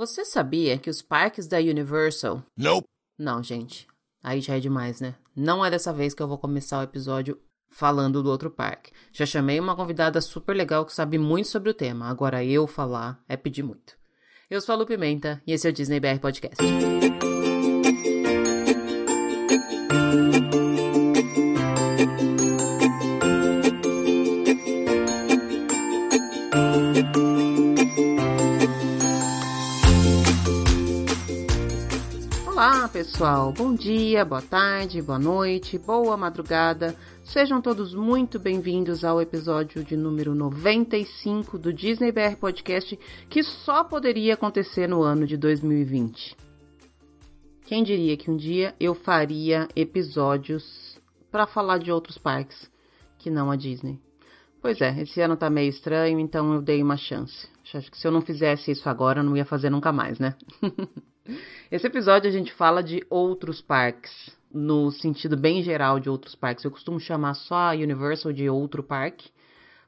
Você sabia que os parques da Universal. Nope. Não, gente. Aí já é demais, né? Não é dessa vez que eu vou começar o episódio falando do outro parque. Já chamei uma convidada super legal que sabe muito sobre o tema. Agora eu falar é pedir muito. Eu sou a Lu Pimenta e esse é o Disney BR Podcast. Pessoal. Bom dia, boa tarde, boa noite, boa madrugada. Sejam todos muito bem-vindos ao episódio de número 95 do Disney BR Podcast, que só poderia acontecer no ano de 2020. Quem diria que um dia eu faria episódios para falar de outros parques que não a Disney? Pois é, esse ano tá meio estranho, então eu dei uma chance. Acho que se eu não fizesse isso agora, eu não ia fazer nunca mais, né? Esse episódio a gente fala de outros parques, no sentido bem geral de outros parques. Eu costumo chamar só a Universal de outro parque,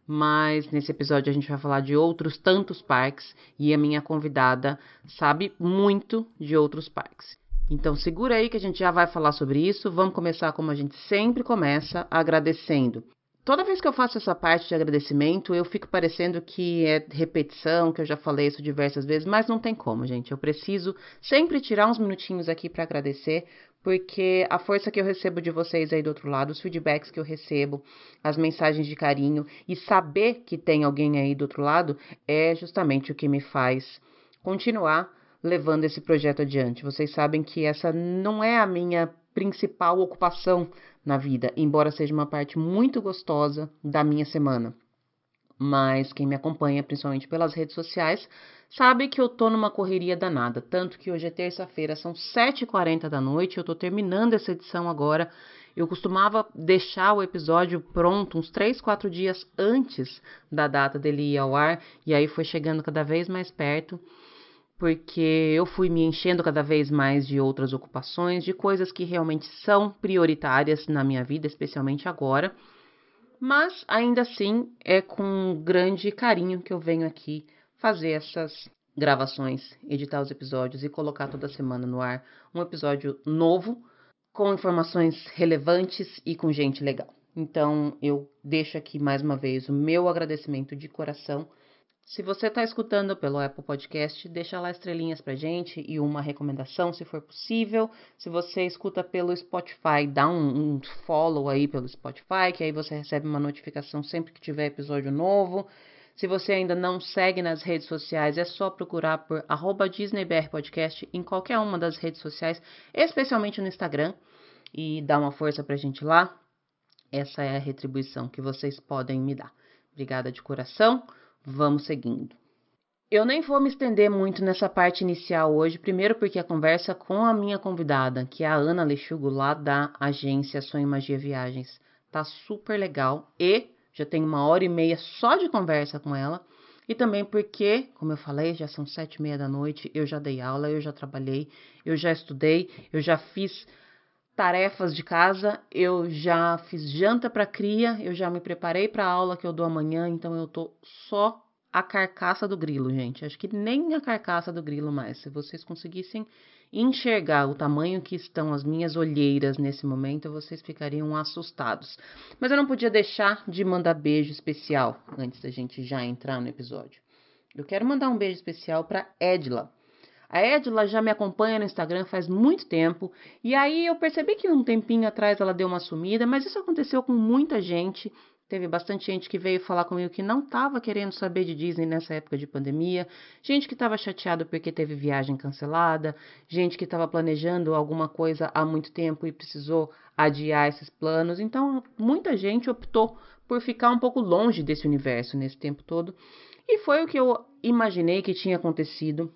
mas nesse episódio a gente vai falar de outros tantos parques e a minha convidada sabe muito de outros parques. Então segura aí que a gente já vai falar sobre isso. Vamos começar como a gente sempre começa, agradecendo Toda vez que eu faço essa parte de agradecimento, eu fico parecendo que é repetição, que eu já falei isso diversas vezes, mas não tem como, gente. Eu preciso sempre tirar uns minutinhos aqui para agradecer, porque a força que eu recebo de vocês aí do outro lado, os feedbacks que eu recebo, as mensagens de carinho e saber que tem alguém aí do outro lado é justamente o que me faz continuar levando esse projeto adiante. Vocês sabem que essa não é a minha principal ocupação na vida, embora seja uma parte muito gostosa da minha semana. Mas quem me acompanha, principalmente pelas redes sociais, sabe que eu tô numa correria danada. Tanto que hoje é terça-feira, são 7h40 da noite, eu tô terminando essa edição agora. Eu costumava deixar o episódio pronto uns 3, 4 dias antes da data dele ir ao ar, e aí foi chegando cada vez mais perto porque eu fui me enchendo cada vez mais de outras ocupações, de coisas que realmente são prioritárias na minha vida, especialmente agora. Mas ainda assim é com grande carinho que eu venho aqui fazer essas gravações, editar os episódios e colocar toda semana no ar um episódio novo com informações relevantes e com gente legal. Então eu deixo aqui mais uma vez o meu agradecimento de coração se você está escutando pelo Apple Podcast, deixa lá estrelinhas pra gente e uma recomendação, se for possível. Se você escuta pelo Spotify, dá um, um follow aí pelo Spotify, que aí você recebe uma notificação sempre que tiver episódio novo. Se você ainda não segue nas redes sociais, é só procurar por @disneybr_podcast em qualquer uma das redes sociais, especialmente no Instagram, e dar uma força pra gente lá. Essa é a retribuição que vocês podem me dar. Obrigada de coração. Vamos seguindo. Eu nem vou me estender muito nessa parte inicial hoje, primeiro porque a conversa com a minha convidada, que é a Ana Lechugo, lá da agência Sonho Magia Viagens, tá super legal e já tem uma hora e meia só de conversa com ela. E também porque, como eu falei, já são sete e meia da noite, eu já dei aula, eu já trabalhei, eu já estudei, eu já fiz tarefas de casa, eu já fiz janta para cria, eu já me preparei para a aula que eu dou amanhã, então eu tô só a carcaça do grilo, gente. Acho que nem a carcaça do grilo mais. Se vocês conseguissem enxergar o tamanho que estão as minhas olheiras nesse momento, vocês ficariam assustados. Mas eu não podia deixar de mandar beijo especial antes da gente já entrar no episódio. Eu quero mandar um beijo especial para Edla. A Edla já me acompanha no Instagram faz muito tempo, e aí eu percebi que um tempinho atrás ela deu uma sumida, mas isso aconteceu com muita gente. Teve bastante gente que veio falar comigo que não estava querendo saber de Disney nessa época de pandemia, gente que estava chateado porque teve viagem cancelada, gente que estava planejando alguma coisa há muito tempo e precisou adiar esses planos. Então, muita gente optou por ficar um pouco longe desse universo nesse tempo todo. E foi o que eu imaginei que tinha acontecido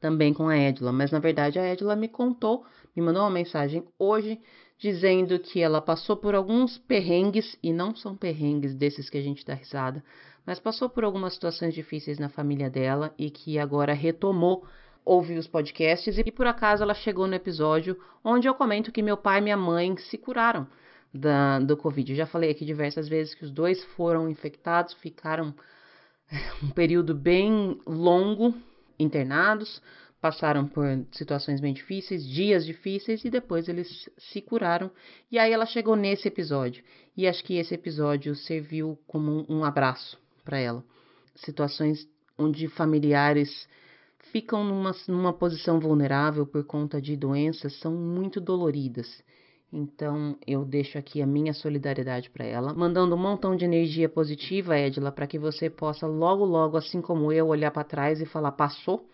também com a Edla, mas na verdade a Edla me contou, me mandou uma mensagem hoje dizendo que ela passou por alguns perrengues, e não são perrengues desses que a gente dá risada, mas passou por algumas situações difíceis na família dela e que agora retomou ouvir os podcasts e por acaso ela chegou no episódio onde eu comento que meu pai e minha mãe se curaram da, do Covid. Eu já falei aqui diversas vezes que os dois foram infectados, ficaram um período bem longo internados, passaram por situações bem difíceis, dias difíceis e depois eles se curaram. E aí ela chegou nesse episódio. E acho que esse episódio serviu como um, abraço para ela. Situações onde familiares ficam numa, numa posição vulnerável por conta de doenças são muito doloridas. Então eu deixo aqui a minha solidariedade para ela, mandando um montão de energia positiva, Edila, para que você possa logo, logo, assim como eu, olhar para trás e falar: passou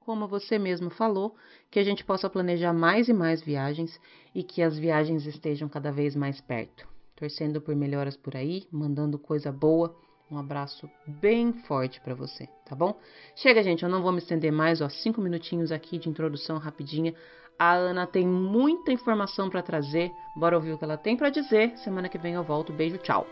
como você mesmo falou, que a gente possa planejar mais e mais viagens e que as viagens estejam cada vez mais perto. Torcendo por melhoras por aí, mandando coisa boa. Um abraço bem forte para você, tá bom? Chega, gente, eu não vou me estender mais, ó, cinco minutinhos aqui de introdução rapidinha. A Ana tem muita informação para trazer. Bora ouvir o que ela tem para dizer. Semana que vem eu volto. Beijo, tchau.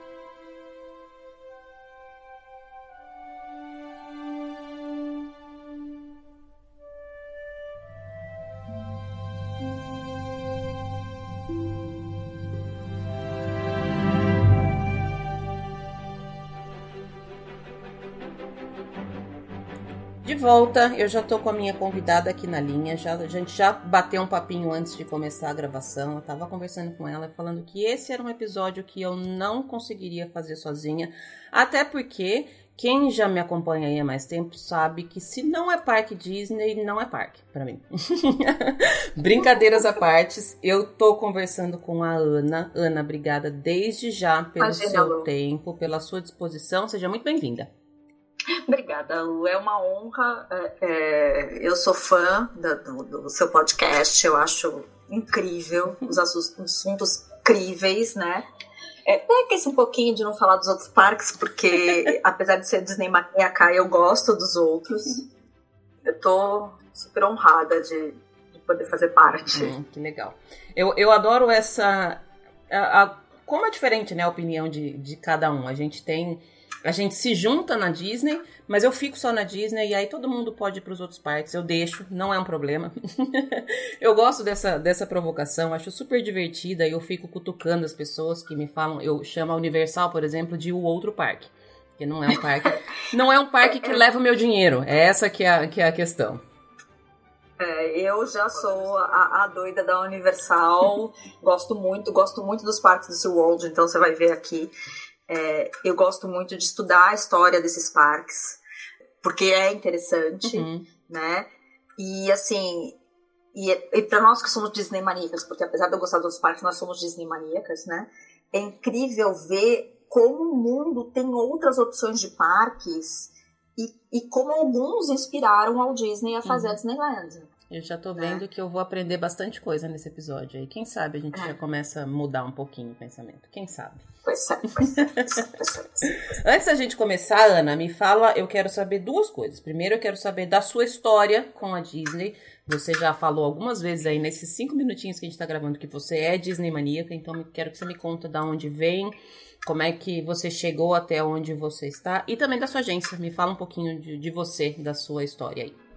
Volta, eu já tô com a minha convidada aqui na linha. Já, a gente já bateu um papinho antes de começar a gravação. Eu tava conversando com ela falando que esse era um episódio que eu não conseguiria fazer sozinha. Até porque quem já me acompanha aí há mais tempo sabe que se não é parque Disney, não é parque para mim. Brincadeiras à parte, eu tô conversando com a Ana. Ana, obrigada desde já pelo seu tempo, pela sua disposição. Seja muito bem-vinda. Obrigada, Lu. É uma honra. É, é, eu sou fã do, do, seu podcast, eu acho incrível, os assuntos incríveis, né? É, esse um pouquinho de não falar dos outros parques, porque apesar de ser Disney maníaca, eu gosto dos outros. Eu tô super honrada de, de poder fazer parte. Hum, que legal. Eu, eu adoro essa. A, a, como é diferente né, a opinião de, de cada um. A gente tem a gente se junta na Disney, mas eu fico só na Disney e aí todo mundo pode ir para os outros parques. Eu deixo, não é um problema. eu gosto dessa, dessa provocação, acho super divertida e eu fico cutucando as pessoas que me falam. Eu chamo a Universal, por exemplo, de o outro parque. Que não é um parque. não é um parque que leva o meu dinheiro. É essa que é a, que é a questão. É, eu já sou a, a, doida da Universal, gosto muito, gosto muito dos parques do SeaWorld, então você vai ver aqui é, eu gosto muito de estudar a história desses parques, porque é interessante, uhum. né? E assim, e, e para nós que somos Disney maníacas, porque apesar de eu gostar dos parques, nós somos Disney maníacas, né? É incrível ver como o mundo tem outras opções de parques e, e como alguns inspiraram ao Disney a fazer uhum. a Disneyland. Eu já tô vendo é. que eu vou aprender bastante coisa nesse episódio aí. Quem sabe a gente é. já começa a mudar um pouquinho o pensamento. Quem sabe? Pois é, pois é. Antes da gente começar, Ana, me fala, eu quero saber duas coisas. Primeiro, eu quero saber da sua história com a Disney. Você já falou algumas vezes aí nesses cinco minutinhos que a gente tá gravando que você é Disney maníaca, então quero que você me conta da onde vem, como é que você chegou até onde você está e também da sua agência. Me fala um pouquinho de, de você, da sua história aí.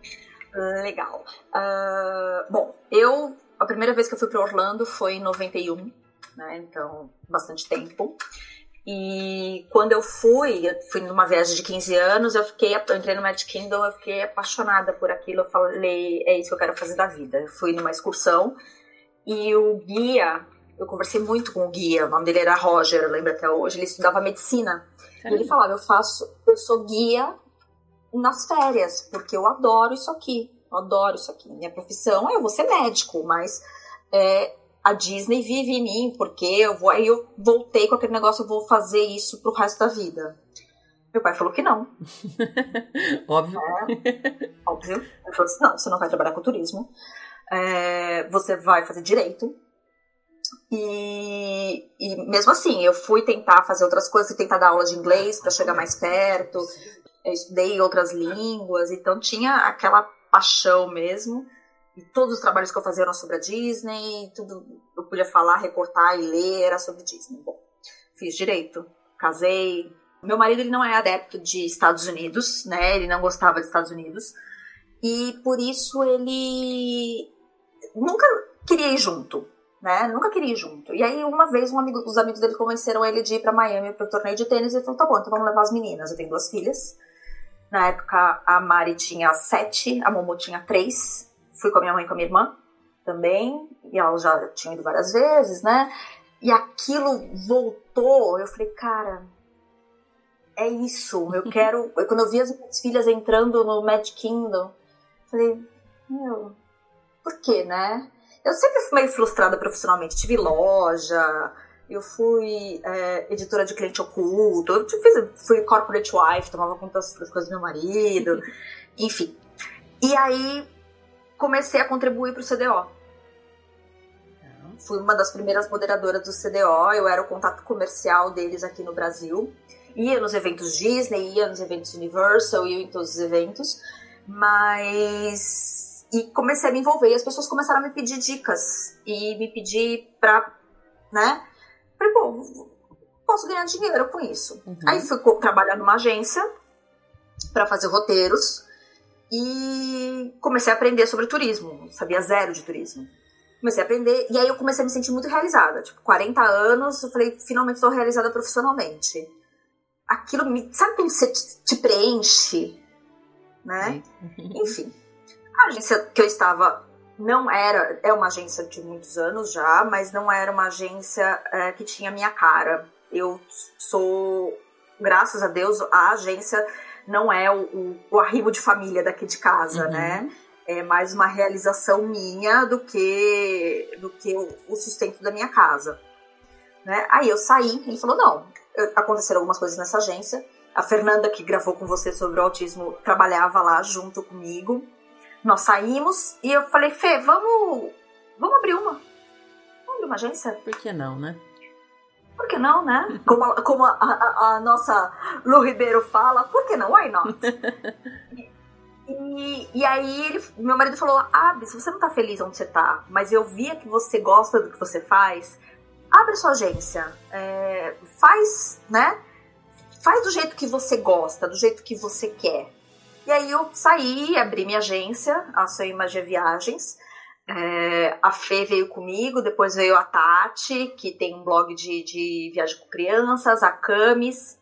Legal. Uh, bom, eu. A primeira vez que eu fui para Orlando foi em 91, né? Então, bastante tempo. E quando eu fui, eu fui numa viagem de 15 anos, eu fiquei, eu entrei no Magic Kingdom, eu fiquei apaixonada por aquilo. Eu falei, é isso que eu quero fazer da vida. Eu fui numa excursão e o guia, eu conversei muito com o guia, o nome dele era Roger, eu lembro até hoje, ele estudava medicina. E ele falava, eu faço, eu sou guia nas férias, porque eu adoro isso aqui. Eu adoro isso aqui. Minha profissão é eu vou ser médico, mas é, a Disney vive em mim, porque eu vou. Aí eu voltei com aquele negócio, eu vou fazer isso pro resto da vida. Meu pai falou que não. óbvio. É, óbvio. Ele falou assim: não, você não vai trabalhar com turismo. É, você vai fazer direito. E, e, mesmo assim, eu fui tentar fazer outras coisas, fui tentar dar aula de inglês para chegar mais perto, eu estudei outras línguas, então tinha aquela paixão mesmo. E todos os trabalhos que eu fazia eram sobre a Disney, tudo eu podia falar, recortar e ler era sobre Disney. Bom, fiz direito, casei. Meu marido ele não é adepto de Estados Unidos, né? Ele não gostava de Estados Unidos. E por isso ele nunca queria ir junto, né? Nunca queria ir junto. E aí uma vez um amigo, os amigos dele convenceram ele de ir para Miami para o torneio de tênis e ele falou: "Tá bom, então vamos levar as meninas. Eu tenho duas filhas. Na época, a Mari tinha sete, a Momo tinha três. Fui com a minha mãe e com a minha irmã também, e ela já tinha ido várias vezes, né? E aquilo voltou, eu falei, cara, é isso, eu quero. Quando eu vi as minhas filhas entrando no Magic Kingdom, falei, meu, por quê, né? Eu sempre fui meio frustrada profissionalmente, tive loja, eu fui é, editora de cliente oculto, eu fiz, fui corporate wife, tomava conta das coisas do meu marido, enfim. E aí comecei a contribuir para o CDO. Fui uma das primeiras moderadoras do CDO, eu era o contato comercial deles aqui no Brasil. Ia nos eventos Disney, ia nos eventos Universal, ia em todos os eventos, mas. E comecei a me envolver e as pessoas começaram a me pedir dicas e me pedir pra. né? Falei, pô, posso ganhar dinheiro com isso. Uhum. Aí fui trabalhar numa agência para fazer roteiros e comecei a aprender sobre turismo. Sabia zero de turismo. Comecei a aprender e aí eu comecei a me sentir muito realizada. Tipo, 40 anos, eu falei, finalmente estou realizada profissionalmente. Aquilo me. Sabe quando você te, te preenche? Né? Enfim. A agência que eu estava não era, é uma agência de muitos anos já, mas não era uma agência é, que tinha minha cara. Eu sou, graças a Deus, a agência não é o, o, o arribo de família daqui de casa, uhum. né? É mais uma realização minha do que do que o, o sustento da minha casa. Né? Aí eu saí, ele falou, não, aconteceram algumas coisas nessa agência. A Fernanda, que gravou com você sobre o autismo, trabalhava lá junto comigo. Nós saímos e eu falei, Fê, vamos, vamos abrir uma. Vamos abrir uma agência? Por que não, né? Por que não, né? Como, a, como a, a, a, nossa Lu Ribeiro fala, por que não? Why not? E, e aí ele, meu marido falou, abre, se você não tá feliz onde você tá, mas eu via que você gosta do que você faz, abre sua agência. É, faz, né? Faz do jeito que você gosta, do jeito que você quer. E aí eu saí, abri minha agência, a Sua Imagem Viagens. É, a Fê veio comigo, depois veio a Tati, que tem um blog de, de viagem com crianças, a Camis.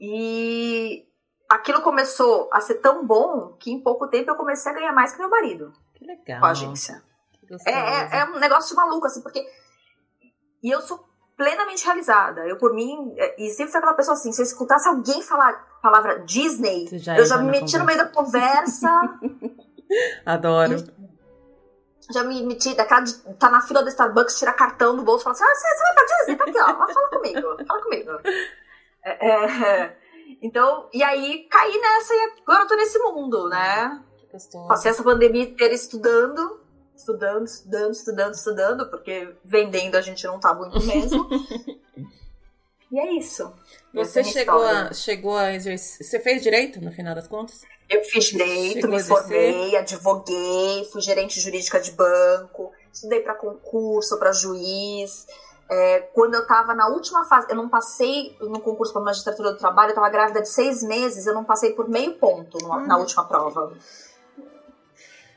E aquilo começou a ser tão bom que em pouco tempo eu comecei a ganhar mais que meu marido. Que legal. Com a agência. É, é, é, um negócio maluco, assim, porque. E eu sou plenamente realizada. Eu, por mim, é, e sempre fui aquela pessoa assim, se eu escutasse alguém falar a palavra Disney, já eu já me meti no meio da conversa. Adoro. Já me meti, daquela de tá na fila do Starbucks, tira cartão do bolso e fala assim: ah, você, você vai pra Disney? Tá aqui, ó. Fala comigo, fala comigo. É, é, então, e aí caí nessa e agora eu tô nesse mundo, né? Passei essa pandemia inteira estudando estudando, estudando, estudando, estudando, porque vendendo a gente não tá muito mesmo. e é isso. Você chegou a, chegou a exercer. Você fez direito no final das contas? Eu fiz direito, chegou me formei, advoguei, fui gerente jurídica de banco, estudei para concurso, para juiz. É, quando eu estava na última fase, eu não passei no concurso para magistratura do trabalho, eu estava grávida de seis meses, eu não passei por meio ponto no, hum. na última prova.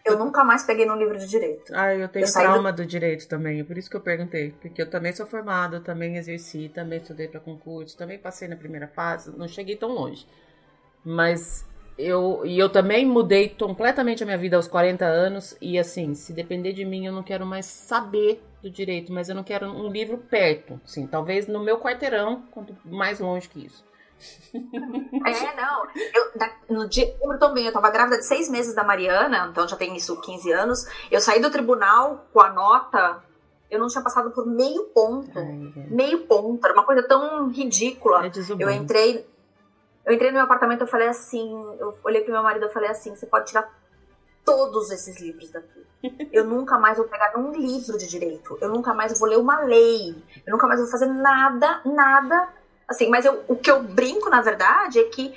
Eu nunca mais peguei no livro de direito. Ah, eu tenho eu trauma do... do... direito também, é por isso que eu perguntei. Porque eu também sou formada, também exerci, também estudei para concurso, também passei na primeira fase, não cheguei tão longe. Mas eu e eu também mudei completamente a minha vida aos 40 anos e assim, se depender de mim, eu não quero mais saber do direito, mas eu não quero um livro perto, sim, talvez no meu quarteirão, quanto mais longe que isso. É, não. Eu, no dia, lembro também, eu tava grávida de seis meses da Mariana, então já tem isso 15 anos. Eu saí do tribunal com a nota, eu não tinha passado por meio ponto. Ai, meio ponto, era uma coisa tão ridícula. É eu entrei. Eu entrei no meu apartamento, eu falei assim, eu olhei pro meu marido e falei assim, você pode tirar todos esses livros daqui. Eu nunca mais vou pegar um livro de direito. Eu nunca mais vou ler uma lei. Eu nunca mais vou fazer nada, nada Assim, mas eu, o que eu brinco, na verdade, é que,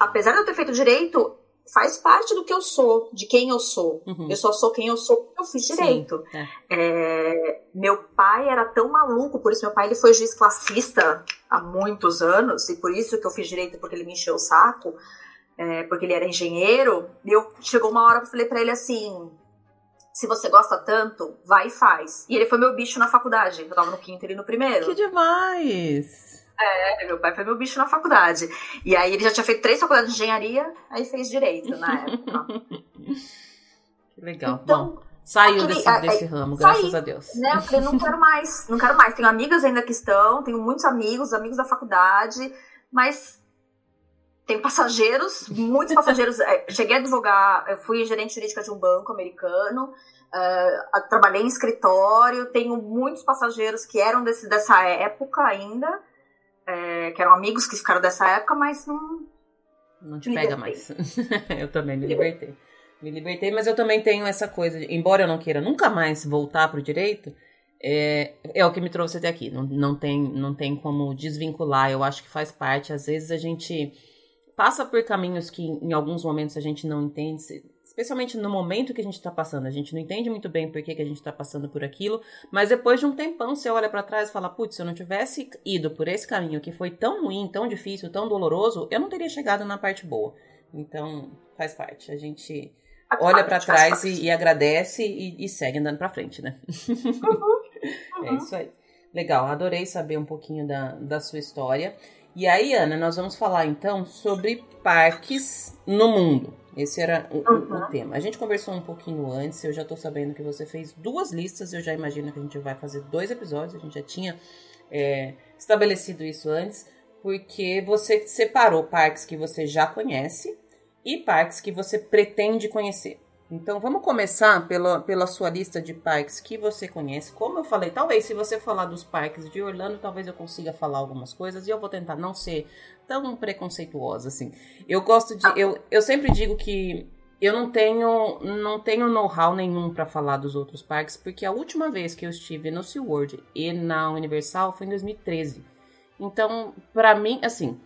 apesar de eu ter feito direito, faz parte do que eu sou, de quem eu sou. Uhum. Eu só sou quem eu sou porque eu fiz direito. Sim, é. É, meu pai era tão maluco, por isso meu pai ele foi juiz classista há muitos anos, e por isso que eu fiz direito, porque ele me encheu o saco, é, porque ele era engenheiro. E eu chegou uma hora que eu falei para ele assim: se você gosta tanto, vai e faz. E ele foi meu bicho na faculdade. Eu tava no quinto e ele no primeiro. Que demais! É, meu pai foi meu bicho na faculdade. E aí ele já tinha feito três faculdades de engenharia, aí fez direito na época. que legal. Então, Bom, saiu aquele, desse, desse ramo, saí, graças a Deus. Né? Eu falei, não quero mais, não quero mais. Tenho amigas ainda que estão, tenho muitos amigos, amigos da faculdade, mas tem passageiros, muitos passageiros. É, cheguei a advogar, fui gerente jurídica de um banco americano, uh, trabalhei em escritório, tenho muitos passageiros que eram desse, dessa época ainda, é, que eram amigos que ficaram dessa época, mas não. Não te pega mais. eu também me libertei. Me libertei, mas eu também tenho essa coisa, de, embora eu não queira nunca mais voltar pro direito, é, é o que me trouxe até aqui. Não, não, tem, não tem como desvincular, eu acho que faz parte. Às vezes a gente passa por caminhos que em alguns momentos a gente não entende, especialmente no momento que a gente está passando. A gente não entende muito bem por que, que a gente está passando por aquilo, mas depois de um tempão você olha para trás e fala: putz, se eu não tivesse ido por esse caminho que foi tão ruim, tão difícil, tão doloroso, eu não teria chegado na parte boa. Então, faz parte. A gente olha para trás e, e, agradece e, e segue andando para frente, né? Uhum, uhum. É isso aí. Legal, adorei saber um pouquinho da, da sua história. E aí, Ana, nós vamos falar então sobre parques no mundo. Esse era o, uhum. o, tema. A gente conversou um pouquinho antes, eu já estou sabendo que você fez duas listas, eu já imagino que a gente vai fazer dois episódios, a gente já tinha é, estabelecido isso antes, porque você separou parques que você já conhece e parques que você pretende conhecer. Então vamos começar pela, pela sua lista de parques que você conhece. Como eu falei, talvez se você falar dos parques de Orlando, talvez eu consiga falar algumas coisas e eu vou tentar não ser tão preconceituosa assim. Eu gosto de. Eu, eu sempre digo que eu não tenho não tenho know-how nenhum para falar dos outros parques, porque a última vez que eu estive no SeaWorld e na Universal foi em 2013. Então, para mim, assim,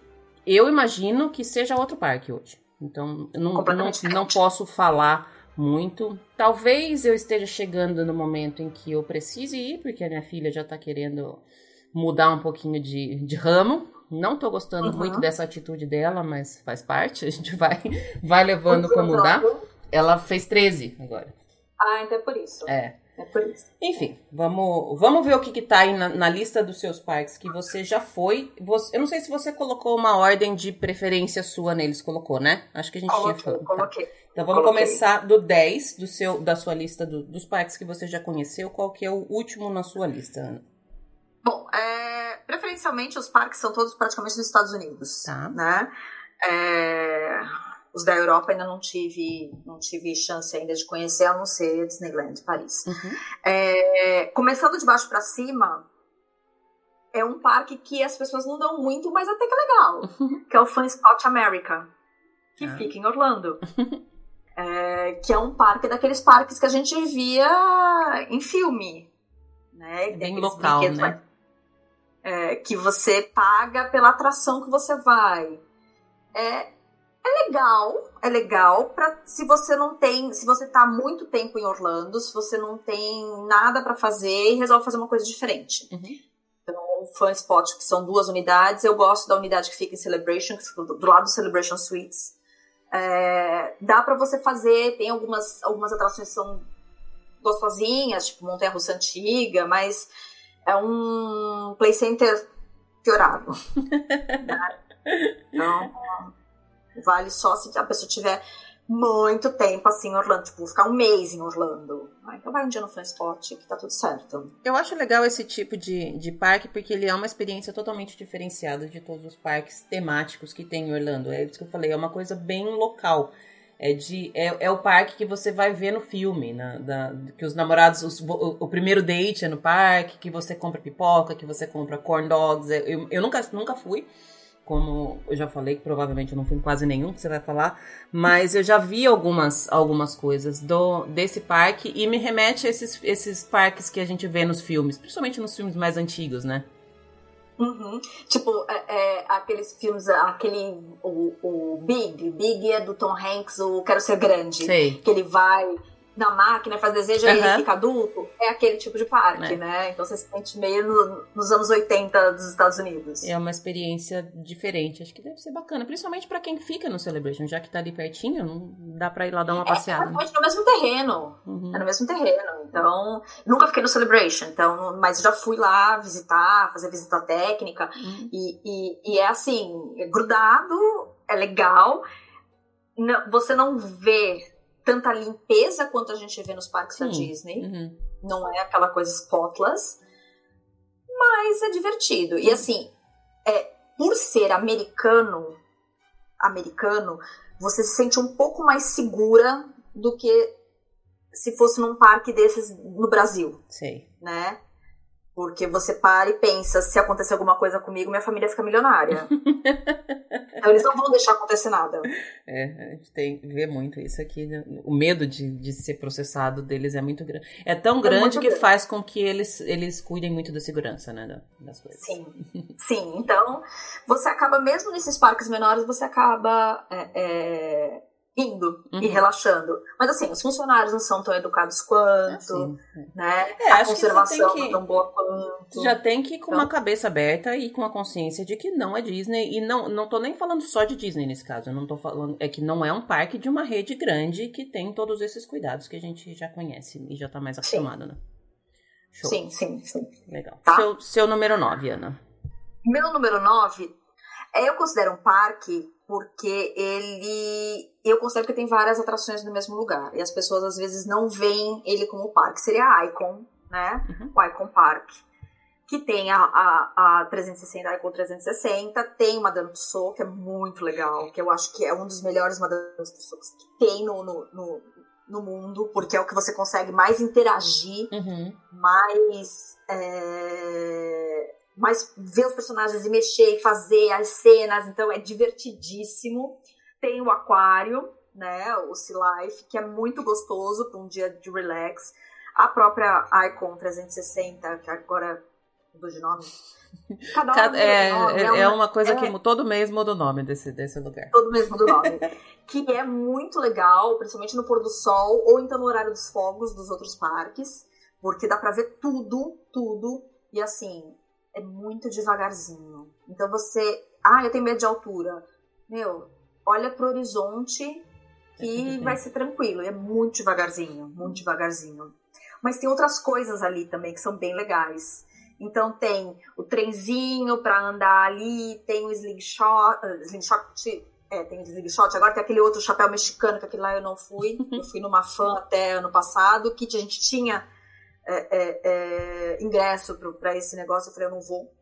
eu imagino que seja outro parque hoje. Então, eu não, não, não posso falar muito. Talvez eu esteja chegando no momento em que eu precise ir, porque a minha filha já tá querendo mudar um pouquinho de, de ramo. Não tô gostando uhum. muito dessa atitude dela, mas faz parte, a gente vai, vai levando como dá. Ela fez 13 agora. Ah, então é por isso. É. É por isso. Enfim, vamos, vamos ver o que, que tá aí na, na, lista dos seus parques que você já foi. Você, eu não sei se você colocou uma ordem de preferência sua neles, colocou, né? Acho que a gente coloquei, tinha falado. Coloquei. Tá. Então vamos coloquei. começar do 10 do seu, da sua lista do, dos parques que você já conheceu. Qual que é o último na sua lista, Ana? Bom, é, preferencialmente os parques são todos praticamente nos Estados Unidos. Tá. Né? É, os da Europa ainda não tive, não tive chance ainda de conhecer, a não ser Disneyland Paris. Uhum. É, começando de baixo para cima, é um parque que as pessoas não dão muito, mas até que é legal. Uhum. Que é o Fun Spot America, que ah. fica em Orlando. é, que é um parque daqueles parques que a gente via em filme. Né? Bem local, né? É, que você paga pela atração que você vai. É, é legal, é legal para se você não tem, se você tá muito tempo em Orlando, se você não tem nada para fazer e resolve fazer uma coisa diferente. Uhum. Então, o Fun Spot, que são duas unidades, eu gosto da unidade que fica em Celebration, que fica do lado do Celebration Suites. É, dá para você fazer, tem algumas, algumas atrações que são gostosinhas, tipo Montanha Russa Antiga, mas é um play center piorado. né? Então, Vale só se a pessoa tiver muito tempo assim em Orlando, tipo, ficar um mês em Orlando. Ah, então vai um dia no Fanspot que tá tudo certo. Eu acho legal esse tipo de, de parque porque ele é uma experiência totalmente diferenciada de todos os parques temáticos que tem em Orlando. É isso que eu falei, é uma coisa bem local. É, de, é, é o parque que você vai ver no filme, na, da, que os namorados, os, o, o, primeiro date é no parque, que você compra pipoca, que você compra corn dogs. Eu, eu nunca, nunca fui, como eu já falei, que provavelmente eu não fui em quase nenhum que você vai falar, mas eu já vi algumas, algumas coisas do desse parque e me remete a esses, esses parques que a gente vê nos filmes, principalmente nos filmes mais antigos, né? Uhum. Tipo, é, é, aqueles filmes, aquele. O, o Big, Big é do Tom Hanks, o Quero Ser Grande. Sei. Que ele vai na máquina, faz desejo e uhum. ele fica adulto, é aquele tipo de parque, é. né? Então você se sente meio no, nos anos 80 dos Estados Unidos. É uma experiência diferente, acho que deve ser bacana, principalmente para quem fica no Celebration, já que tá ali pertinho, não dá para ir lá dar uma é, passeada. É, no mesmo terreno, uhum. é no mesmo terreno, Então, nunca fiquei no Celebration, então, mas já fui lá visitar, fazer visita técnica. Uhum. E, e, e, é assim, é grudado, é legal. Não, você não vê tanta limpeza quanto a gente vê nos parques Sim. da Disney. Uhum. Não é aquela coisa spotless. Mas é divertido. E assim, é, por ser americano, americano, você se sente um pouco mais segura do que se fosse num parque desses no Brasil. Sei. Né? Porque você para e pensa, se acontecer alguma coisa comigo, minha família fica milionária. então eles não vão deixar acontecer nada. É, a gente tem ver muito isso aqui. Né? O medo de, de ser processado deles é muito grande. É tão é grande que grande. faz com que eles, eles cuidem muito da segurança, né? Das coisas. Sim. Sim, então você acaba, mesmo nesses parques menores, você acaba é, é, rindo uhum. e relaxando. Mas assim, os funcionários não são tão educados quanto, é, né? É, a conservação que, não é tão boa quanto. Já tem que ir com então, uma cabeça aberta e com a consciência de que não é Disney. E não, não tô nem falando só de Disney nesse caso. Eu não tô falando. É que não é um parque de uma rede grande que tem todos esses cuidados que a gente já conhece e já tá mais acostumado, sim. né? Show. Sim, sim, sim. Legal. Tá? Seu, seu número 9, Ana. Meu número 9, é, eu considero um parque porque ele. Eu considero que tem várias atrações no mesmo lugar. E as pessoas às vezes não veem ele como parque. Seria a Icon, né? Uhum. O Icon Park. Que tem a, a, a 360, a Icon 360, tem o Madame Tussauds, que é muito legal, que eu acho que é um dos melhores Madame Tussauds que tem no, no, no, no mundo, porque é o que você consegue mais interagir, uhum. mais. É mas ver os personagens e mexer e fazer as cenas, então é divertidíssimo. Tem o aquário, né, o Sea Life, que é muito gostoso para um dia de relax. A própria Icon 360, que agora mudou de nome. Cada, Cada é, nome, é, é, uma, é, uma, coisa é, que todo mês muda o nome desse, desse lugar. Todo mês muda o nome. que é muito legal, principalmente no pôr do sol, ou então no horário dos fogos dos outros parques, porque dá pra ver tudo, tudo. E assim, é muito devagarzinho. Então você, ah, eu tenho medo de altura. Meu, olha pro horizonte que vai ser tranquilo. É muito devagarzinho, muito devagarzinho. Mas tem outras coisas ali também que são bem legais. Então tem o trenzinho para andar ali, tem o slingshot, uh, slingshot é, tem slingshot, agora tem aquele outro chapéu mexicano, que aquele lá eu não fui. Eu fui numa fã até ano passado, que a gente tinha é, é, é, ingresso para esse negócio, eu falei, eu não vou.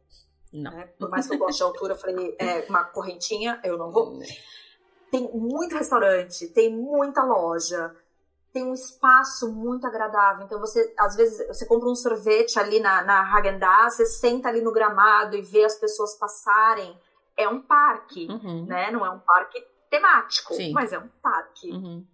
Não. Né? Por mais que eu goste de altura, eu falei, é uma correntinha, eu não vou. Tem muito restaurante, tem muita loja, tem um espaço muito agradável. Então você, às vezes, você compra um sorvete ali na, na Häagen-Dazs, você senta ali no gramado e vê as pessoas passarem. É um parque, uhum. né? Não é um parque temático, Sim. mas é um parque. Uhum.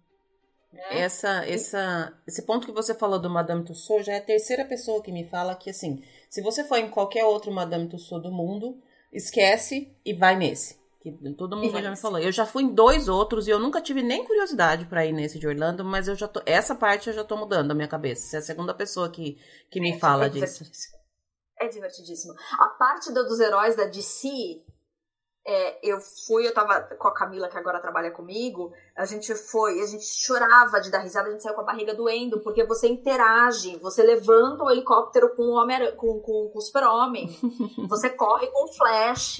Né? Essa, essa, esse ponto que você falou do Madame Tussauds já é a terceira pessoa que me fala que, assim, se você for em qualquer outro Madame Tussauds do mundo, esquece e vai nesse. Que todo mundo já me falou. Eu já fui em dois outros e eu nunca tive nem curiosidade para ir nesse de Orlando, mas eu já tô, essa parte eu já tô mudando a minha cabeça. Você é a segunda pessoa que, que me é, fala é disso. É divertidíssimo. A parte do, dos heróis da DC é, eu fui, eu tava com a Camila, que agora trabalha comigo, a gente foi, a gente chorava de dar risada, a gente saiu com a barriga doendo, porque você interage, você levanta o helicóptero com o, homem, com, com, com o super-homem, você corre com o Flash.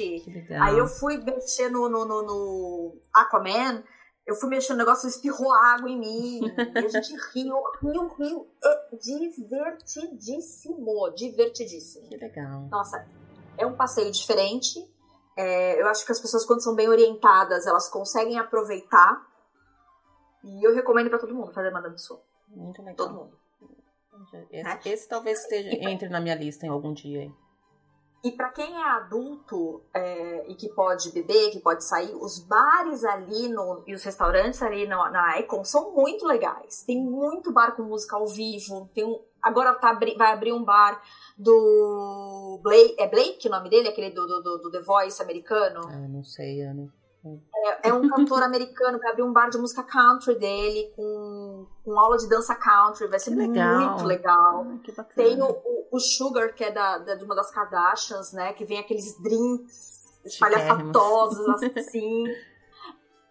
Aí eu fui mexer no, no, no, no Aquaman, eu fui mexendo no negócio, espirrou água em mim, e a gente riu, riu, riu. É divertidíssimo, divertidíssimo. Que legal. Nossa, é um passeio diferente, é, eu acho que as pessoas, quando são bem orientadas, elas conseguem aproveitar. E eu recomendo para todo mundo fazer Madame Tussauds. Muito legal. Todo mundo. Esse, né? esse talvez esteja, pra... entre na minha lista em algum dia. E para quem é adulto é, e que pode beber, que pode sair, os bares ali no, e os restaurantes ali no, na Icon são muito legais. Tem muito bar com música ao vivo. Tem um, agora tá, vai abrir um bar do Blake, é Blake o nome dele? Aquele do, do, do The Voice americano? Ah, não sei, Ana. É, é, um cantor americano que abriu um bar de música country dele, com, com aula de dança country, vai ser legal. muito legal. Ah, Tem o, o, Sugar, que é da, da, de uma das Kardashians, né? Que vem aqueles drinks espalhafatosos, assim.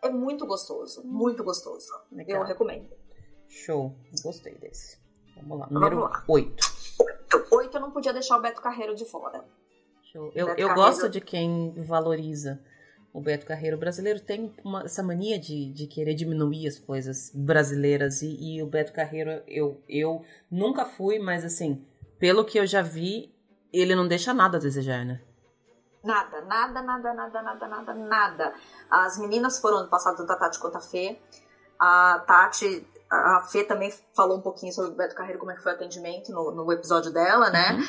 É muito gostoso, muito gostoso. Legal. Eu recomendo. Show, gostei desse. Vamos lá, número Vamos lá. 8. 8. 8 eu não podia deixar o Beto Carreiro de fora. Eu, eu, eu gosto de quem valoriza o Beto Carreiro. O brasileiro tem uma, essa mania de, de querer diminuir as coisas brasileiras. E, e, o Beto Carreiro, eu, eu nunca fui, mas assim, pelo que eu já vi, ele não deixa nada a desejar, né? Nada, nada, nada, nada, nada, nada, nada. As meninas foram ano passado, tanto a Tati quanto a Fê. A Tati, a Fê também falou um pouquinho sobre o Beto Carreiro, como é que foi o atendimento no, no episódio dela, né? Uhum.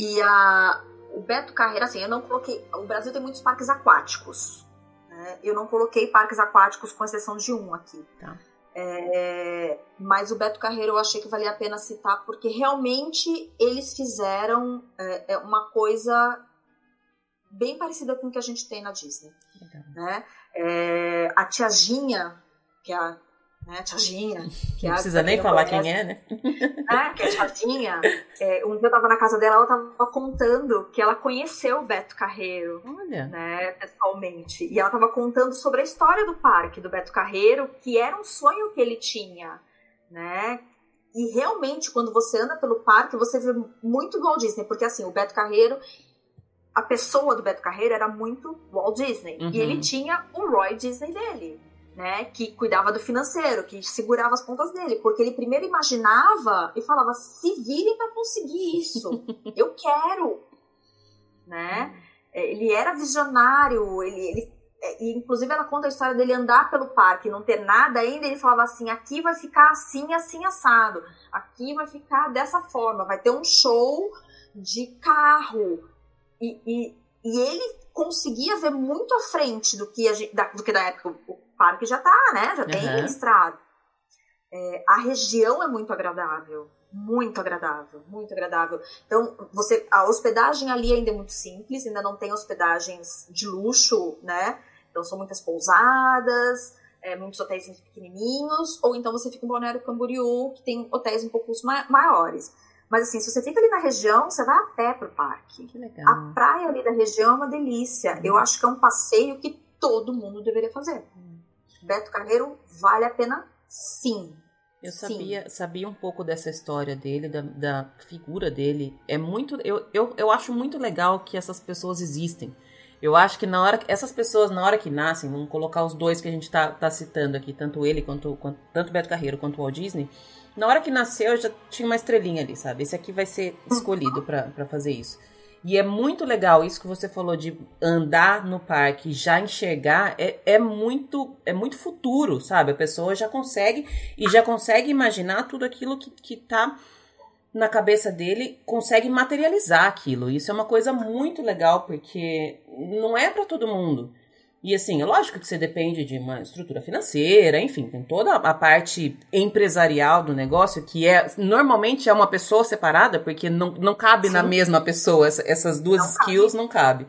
E a, o Beto Carreiro, assim, eu não coloquei. O Brasil tem muitos parques aquáticos. Né? Eu não coloquei parques aquáticos com exceção de um aqui. Tá. É, mas o Beto Carreiro eu achei que valia a pena citar porque realmente eles fizeram é, é uma coisa bem parecida com o que a gente tem na Disney. Né? É, a tiaginha, que é a né. Que não precisa nem falar conhece, quem é, né? É, que é a tiazinha. É, um dia eu tava na casa dela, ela tava contando que ela conheceu o Beto Carreiro. Olha. Né, pessoalmente. E ela tava contando sobre a história do parque, do Beto Carreiro, que era um sonho que ele tinha, né? E realmente, quando você anda pelo parque, você vê muito do Walt Disney, porque assim, o Beto Carreiro, a pessoa do Beto Carreiro era muito Walt Disney. Uhum. E ele tinha o Roy Disney dele né, que cuidava do financeiro, que segurava as pontas dele, porque ele primeiro imaginava e falava: se virem para conseguir isso, eu quero, né? É, ele era visionário, ele, ele é, e inclusive ela conta a história dele andar pelo parque, não ter nada ainda, ele falava assim: aqui vai ficar assim, assim assado, aqui vai ficar dessa forma, vai ter um show de carro e, e, e ele conseguia ver muito à frente do que, a gente, da, do que da época o parque já tá, né? Já tem uhum. estrada. É, a região é muito agradável. Muito agradável, muito agradável. Então, você, a hospedagem ali ainda é muito simples, ainda não tem hospedagens de luxo, né? Então, são muitas pousadas, é, muitos hotéis pequenininhos, ou então você fica em Balneário Camboriú, que tem hotéis um pouco maiores. Mas assim, se você fica ali na região, você vai a pé pro parque. Que legal. A praia ali da região é uma delícia. Eu acho que é um passeio que todo mundo deveria fazer. Beto Carreiro vale a pena sim. Eu sabia, sabia um pouco dessa história dele, da, da figura dele. É muito. Eu, eu, eu acho muito legal que essas pessoas existem. Eu acho que na hora essas pessoas, na hora que nascem, vamos colocar os dois que a gente tá, tá citando aqui, tanto ele quanto, quanto tanto Beto Carreiro quanto o Walt Disney, na hora que nasceu já tinha uma estrelinha ali, sabe? Esse aqui vai ser escolhido para fazer isso. E é muito legal isso que você falou de andar no parque, já enxergar, é, é muito é muito futuro, sabe? A pessoa já consegue e já consegue imaginar tudo aquilo que, que tá na cabeça dele, consegue materializar aquilo. Isso é uma coisa muito legal, porque não é para todo mundo. E assim, é lógico que você depende de uma estrutura financeira, enfim, tem toda a parte empresarial do negócio, que é normalmente é uma pessoa separada, porque não, não cabe Sim. na mesma pessoa, essas duas não skills cabe. não cabe.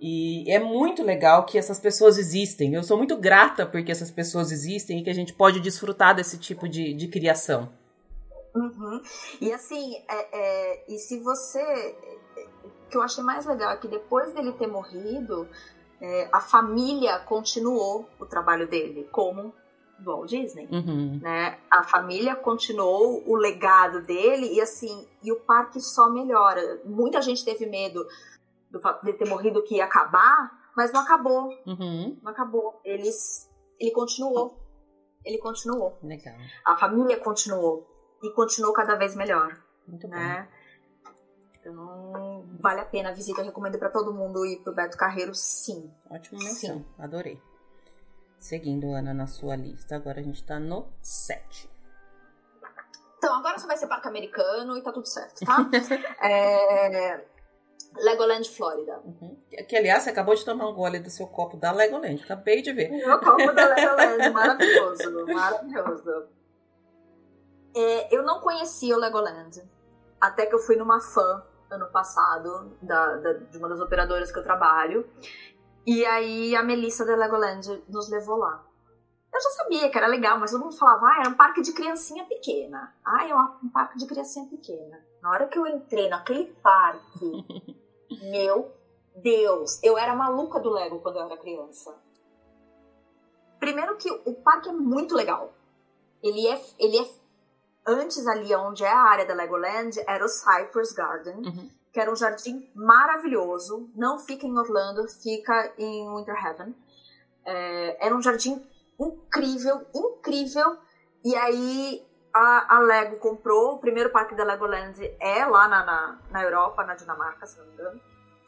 E é muito legal que essas pessoas existem. Eu sou muito grata porque essas pessoas existem e que a gente pode desfrutar desse tipo de, de criação. Uhum. E assim, é, é, e se você. O que eu achei mais legal é que depois dele ter morrido, é, a família continuou o trabalho dele, como Walt Disney, uhum. né? A família continuou o legado dele e assim, e o parque só melhora. Muita gente teve medo do fato de ter morrido que ia acabar, mas não acabou. Uhum. Não acabou. Eles, ele continuou. Ele continuou. Legal. A família continuou e continuou cada vez melhor. Muito né? bom. Então, vale a pena a visita. Eu recomendo para todo mundo ir pro Beto Carreiro, sim. Ótimo menção. Sim. Adorei. Seguindo, Ana, na sua lista. Agora a gente tá no 7. Então, agora você vai ser parque americano e tá tudo certo, tá? é... Legoland, Flórida. Uhum. Que, aliás, você acabou de tomar um gole do seu copo da Legoland. Acabei de ver. Meu copo da Legoland, maravilhoso, maravilhoso. É, eu não conhecia o Legoland, até que eu fui numa fã ano passado, da, da, de uma das operadoras que eu trabalho. E aí a Melissa da Legoland nos levou lá. Eu já sabia que era legal, mas todo mundo falava, ah, era um parque de criancinha pequena. Ah, é um parque de criancinha pequena. Na hora que eu entrei naquele parque, meu Deus, eu era maluca do Lego quando eu era criança. Primeiro que o parque é muito legal. Ele é, ele é antes ali onde é a área da Legoland era o Cypress Garden, uhum. que era um jardim maravilhoso. Não fica em Orlando, fica em Winter Heaven. É, era um jardim incrível, incrível. E aí a, a, Lego comprou, o primeiro parque da Legoland é lá na, na, na Europa, na Dinamarca, se não me engano.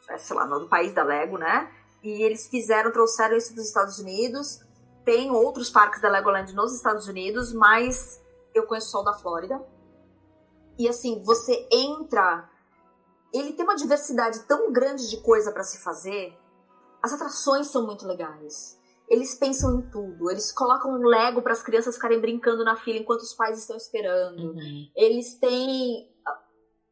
É, sei lá, no país da Lego, né? E eles fizeram, trouxeram isso dos Estados Unidos. Tem outros parques da Legoland nos Estados Unidos, mas eu conheço o da Flórida. E assim, você entra. Ele tem uma diversidade tão grande de coisa para se fazer. As atrações são muito legais. Eles pensam em tudo. Eles colocam um Lego para as crianças ficarem brincando na fila enquanto os pais estão esperando. Uhum. Eles têm ah,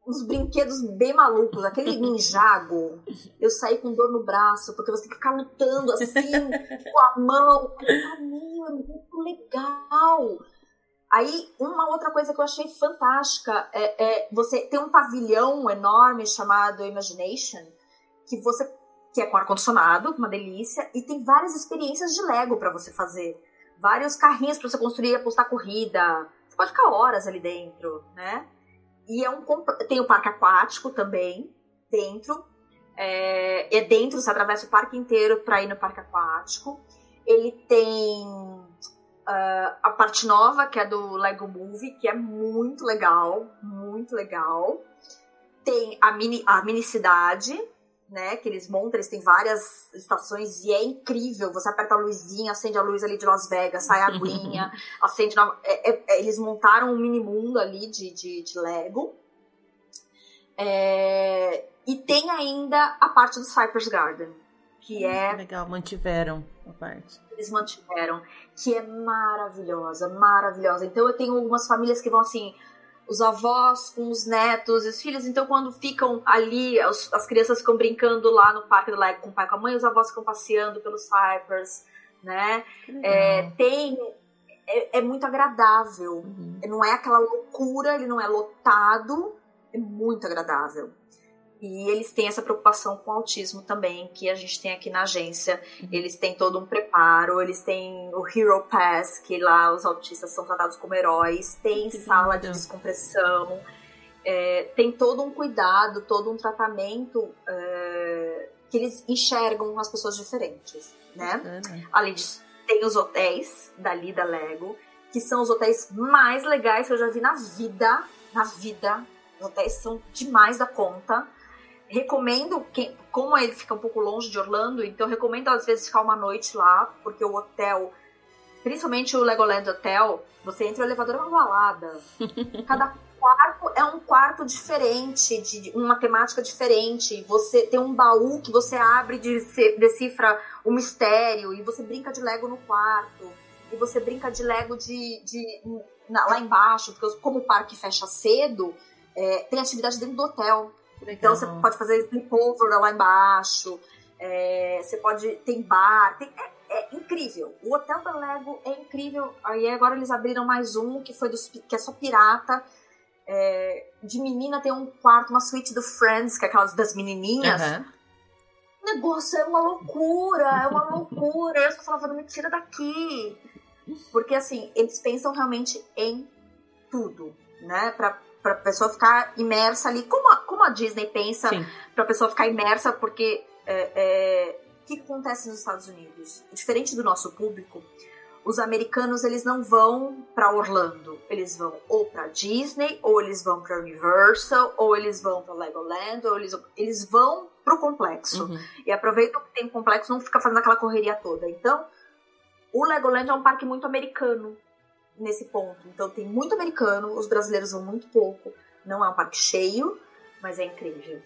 uns brinquedos bem malucos. Aquele ninjago, eu saí com dor no braço, porque você tem que ficar lutando assim, com a mão. é muito legal. Aí, uma outra coisa que eu achei fantástica é, é você tem um pavilhão enorme chamado Imagination, que você que é com ar-condicionado, uma delícia, e tem várias experiências de Lego para você fazer. Vários carrinhos para você construir e apostar corrida. Você pode ficar horas ali dentro, né? E é um tem o parque aquático também dentro. É, é dentro, você atravessa o parque inteiro para ir no parque aquático. Ele tem Uh, a parte nova, que é do Lego Movie, que é muito legal, muito legal. Tem a mini, a mini cidade, né, que eles montam, eles têm várias estações e é incrível. Você aperta a luzinha, acende a luz ali de Las Vegas, sai a aguinha, acende. Na, é, é, é, eles montaram um mini mundo ali de, de, de Lego. É, e tem ainda a parte do Cypress Garden, que é. Legal, mantiveram a parte. Eles mantiveram, que é maravilhosa, maravilhosa. Então eu tenho algumas famílias que vão assim os avós com os netos, os filhos. Então, quando ficam ali, as, as crianças ficam brincando lá no parque do Lego com o pai e com a mãe, os avós ficam passeando pelos Cypress, né? É, tem. É, é, muito agradável. Uhum. Não é aquela loucura, ele não é lotado, é muito agradável. E eles têm essa preocupação com o autismo também, que a gente tem aqui na agência. Uhum. Eles têm todo um preparo, eles têm o Hero Pass, que lá os autistas são tratados como heróis, tem que sala lindo. de descompressão, é, tem todo um cuidado, todo um tratamento é, que eles enxergam as pessoas diferentes, né? Uhum. Além disso, tem os hotéis dali da Lego, que são os hotéis mais legais que eu já vi na vida, na vida. Os hotéis são demais da conta recomendo, que, como ele fica um pouco longe de Orlando, então recomendo às vezes ficar uma noite lá, porque o hotel, principalmente o Legoland Hotel, você entra no elevador é uma balada. Cada quarto é um quarto diferente, de uma temática diferente. Você tem um baú que você abre e decifra o mistério, e você brinca de Lego no quarto. E você brinca de Lego de, de na, lá embaixo, porque como o parque fecha cedo, é, tem atividade dentro do hotel. Então você pode fazer sleepover lá embaixo, é, você pode. Tem bar, tem, é, é, incrível. O Hotel da Lego é incrível. Aí agora eles abriram mais um que foi dos, que é só pirata. É, de menina tem um quarto, uma suíte do Friends, que é aquelas das menininhas. Uhum. O negócio é uma loucura, é uma loucura. Eu falava, me tira daqui. Porque assim, eles pensam realmente em tudo, né? Pra, para a pessoa ficar imersa ali, como a, como a Disney pensa para a pessoa ficar imersa, porque é, é, o que acontece nos Estados Unidos? Diferente do nosso público, os americanos eles não vão para Orlando, eles vão ou para Disney, ou eles vão para Universal, ou eles vão para Legoland, ou eles, eles vão pro complexo. Uhum. E aproveitam que tem complexo, não fica fazendo aquela correria toda. Então, o Legoland é um parque muito americano nesse ponto. Então tem muito americano, os brasileiros vão muito pouco. Não é um parque cheio, mas é incrível.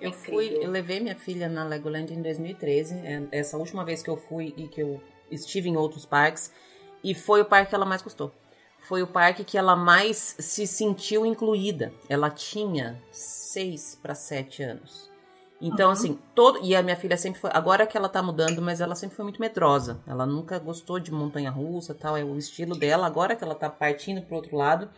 Eu fui, eu levei minha filha na Legoland em 2013, é, essa última vez que eu fui e que eu estive em outros parques, e foi o parque que ela mais gostou. Foi o parque que ela mais se sentiu incluída. Ela tinha seis para sete anos. Então, uhum. assim, todo. E a minha filha sempre foi. Agora que ela tá mudando, mas ela sempre foi muito medrosa. Ela nunca gostou de montanha russa tal. É o estilo dela. Agora que ela tá partindo pro outro lado.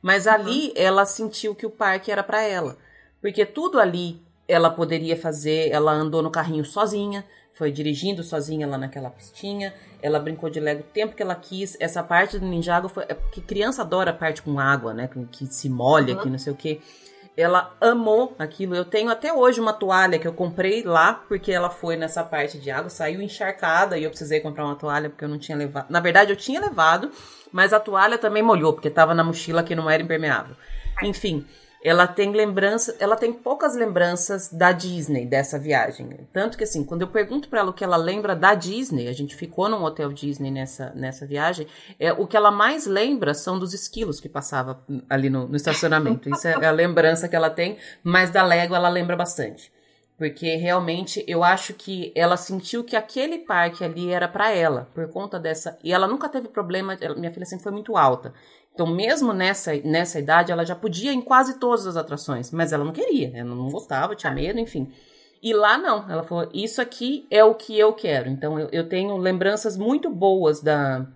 Mas ali uhum. ela sentiu que o parque era para ela. Porque tudo ali ela poderia fazer. Ela andou no carrinho sozinha. foi dirigindo sozinha lá naquela pistinha. Ela brincou de Lego o tempo que ela quis. Essa parte do Ninjago foi. É porque criança adora a parte com água, né? Que se molha, uhum. que não sei o quê. Ela amou aquilo. Eu tenho até hoje uma toalha que eu comprei lá, porque ela foi nessa parte de água, saiu encharcada e eu precisei comprar uma toalha porque eu não tinha levado. Na verdade, eu tinha levado, mas a toalha também molhou, porque estava na mochila que não era impermeável. Enfim, ela tem lembrança, ela tem poucas lembranças da Disney dessa viagem. Tanto que assim, quando eu pergunto para ela o que ela lembra da Disney, a gente ficou num hotel Disney nessa, nessa viagem, é, o que ela mais lembra são dos esquilos que passava ali no, no estacionamento. Isso é a lembrança que ela tem, mas da Lego ela lembra bastante. Porque realmente eu acho que ela sentiu que aquele parque ali era para ela, por conta dessa. E ela nunca teve problema, minha filha sempre foi muito alta. Então, mesmo nessa, nessa idade, ela já podia em quase todas as atrações, mas ela não queria, ela não gostava, tinha medo, enfim. E lá não, ela falou: Isso aqui é o que eu quero. Então, eu, eu tenho lembranças muito boas da,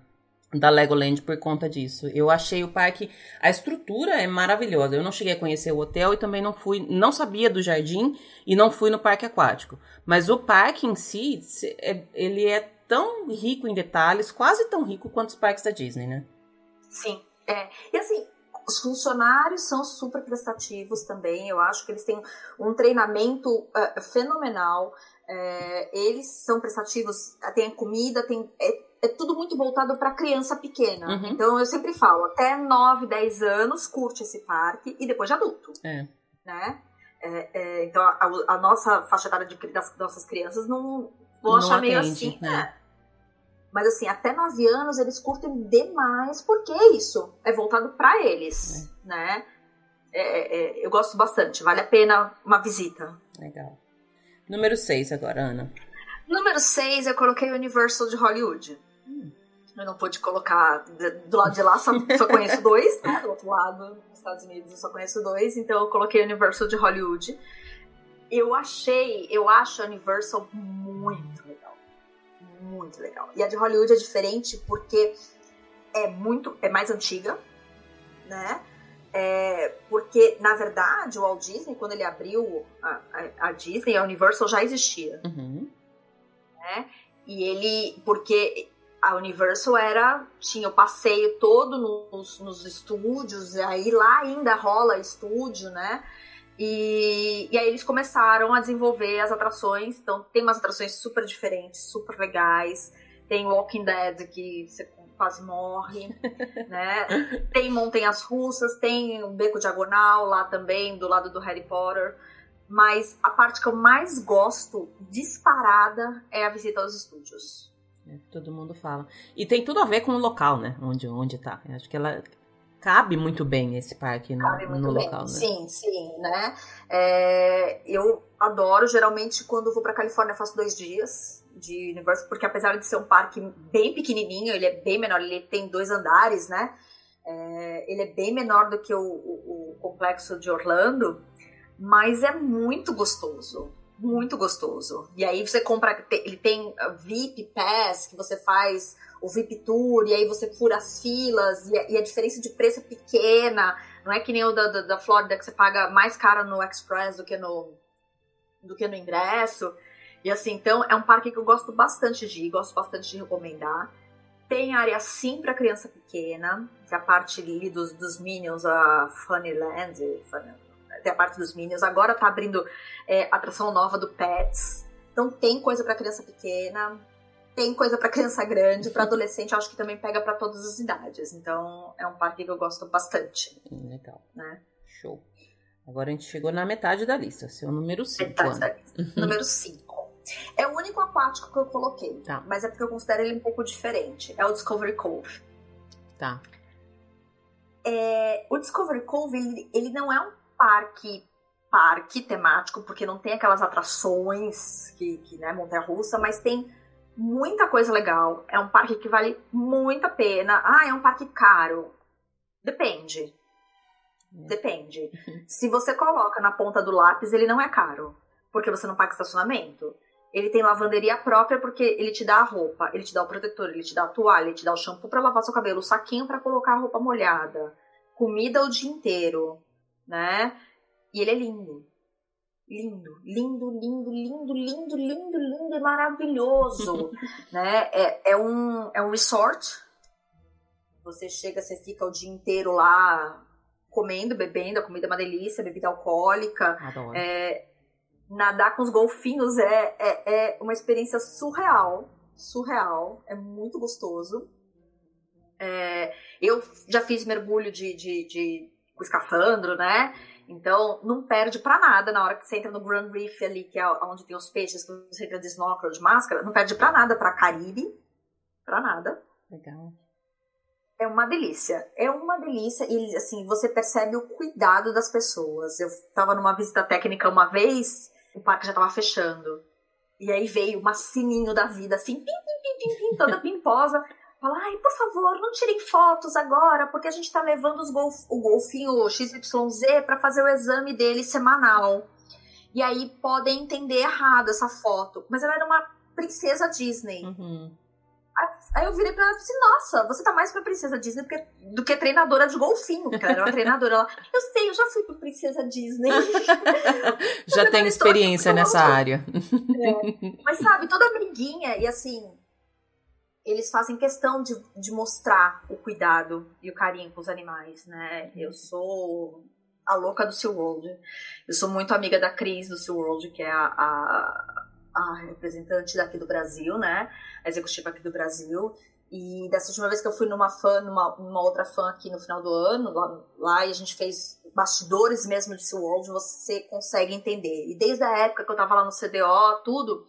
da Legoland por conta disso. Eu achei o parque, a estrutura é maravilhosa. Eu não cheguei a conhecer o hotel e também não fui, não sabia do jardim e não fui no parque aquático. Mas o parque em si, é, ele é tão rico em detalhes, quase tão rico quanto os parques da Disney, né? Sim, é, e assim, os funcionários são super prestativos também. Eu acho que eles têm um treinamento uh, fenomenal. É, eles são prestativos, tem comida, tem, é, é tudo muito voltado para criança pequena. Uhum. Então eu sempre falo, até 9, 10 anos curte esse parque e depois de adulto. É. Né? É, é, então a, a, nossa faixa etária de, das nossas crianças não vão não achar atende, meio assim. Né? É. Mas assim, até 9 anos eles curtem demais, porque é isso. É voltado para eles, é. né? É, é, é, eu gosto bastante, vale a pena uma visita. Legal. Número 6 agora, Ana. Número 6 eu coloquei o Universal de Hollywood. Hum. Eu não pude colocar do lado de lá, só, só conheço dois, né? Do outro lado, nos Estados Unidos, eu só conheço dois, então eu coloquei o Universal de Hollywood. Eu achei, eu acho a Universal muito legal muito legal. E a de Hollywood é diferente porque é muito, é mais antiga, né? É, porque, na verdade, o Walt Disney, quando ele abriu a, a, a Disney, a Universal já existia. Uhum. Né? E ele, porque a Universal era, tinha o passeio todo nos, nos estúdios, e aí lá ainda rola estúdio, né? E, e aí eles começaram a desenvolver as atrações. Então tem umas atrações super diferentes, super legais. Tem Walking Dead que você quase morre, né? Tem montanhas russas, tem um beco diagonal lá também, do lado do Harry Potter. Mas a parte que eu mais gosto, disparada, é a visita aos estúdios. É, todo mundo fala. E tem tudo a ver com o local, né? Onde, onde tá. Eu acho que ela cabe muito bem esse parque no, no local, né? Sim, sim, né? É, eu adoro, geralmente, quando vou pra Califórnia, faço dois dias de Universal, porque apesar de ser um parque bem pequenininho, ele é bem menor, ele tem dois andares, né? É, ele é bem menor do que o, o, o complexo de Orlando, mas é muito gostoso muito gostoso. E aí você compra, ele tem VIP Pass que você faz o VIP Tour, e aí você fura as filas, e a, e a diferença de preço é pequena, não é que nem o da, da, da, Flórida que você paga mais caro no Express do que no, do que no ingresso. E assim, então é um parque que eu gosto bastante de ir, gosto bastante de recomendar. Tem área sim para criança pequena, que é a parte ali dos, dos Minions, a Funnyland, Funny, tem a parte dos Minions. Agora tá abrindo é, atração nova do Pets. Então tem coisa para criança pequena tem coisa para criança grande, para adolescente, acho que também pega para todas as idades. Então, é um parque que eu gosto bastante. Hum, legal. Né? Show. Agora a gente chegou na metade da lista, seu número 5. Metade da lista. Uhum. número 5. É o único aquático que eu coloquei, tá. mas é porque eu considero ele um pouco diferente. É o Discovery Cove. Tá. É, o Discovery Cove, ele, ele não é um parque parque temático, porque não tem aquelas atrações que, que né, montanha-russa, mas tem muita coisa legal. É um parque que vale muito a pena. Ah, é um parque caro. Depende. É. Depende. Se você coloca na ponta do lápis, ele não é caro. Porque você não paga estacionamento. Ele tem lavanderia própria porque ele te dá a roupa, ele te dá o protetor, ele te dá a toalha, ele te dá o shampoo para lavar seu cabelo, o saquinho para colocar a roupa molhada, comida o dia inteiro, né? E ele é lindo. lindo, lindo, lindo, lindo, lindo, lindo, lindo e maravilhoso, né? É, é, um, é um resort. Você chega, você fica o dia inteiro lá comendo, bebendo, a comida é uma delícia, bebida alcoólica. É, nadar com os golfinhos é, é, é uma experiência surreal, surreal, é muito gostoso. É, eu já fiz mergulho de, de, de com escafandro, né? Então, não perde pra nada na hora que você entra no Grand Reef ali, que é onde tem os peixes, que você entra de snorkel, de máscara, não perde pra nada pra Caribe. Pra nada. Legal. É uma delícia. É uma delícia. E, assim, você percebe o cuidado das pessoas. Eu tava numa visita técnica uma vez, o parque já tava fechando. E aí veio uma sininho da vida, assim, pim, pim, pim, pim, pim toda pimposa. Fala, ai, por favor, não tirem fotos agora, porque a gente tá levando os golf, o golfinho XYZ para fazer o exame dele semanal. E aí podem entender errado essa foto. Mas ela era uma princesa Disney. Uhum. Aí eu virei pra ela e disse, nossa, você tá mais pra princesa Disney do que, do que treinadora de golfinho. Porque ela era uma treinadora. Ela, eu sei, eu já fui pra princesa Disney. já tenho experiência nessa área. É. Mas sabe, toda amiguinha, e assim, eles fazem questão de, de mostrar o cuidado e o carinho com os animais, né? Eu sou a louca do SeaWorld. Eu sou muito amiga da Cris do SeaWorld, que é a, a, a, representante daqui do Brasil, né? A executiva aqui do Brasil. E dessa última vez que eu fui numa fã, numa, numa outra fã aqui no final do ano, lá, lá e a gente fez bastidores mesmo de SeaWorld, você consegue entender. E desde a época que eu tava lá no CDO, tudo,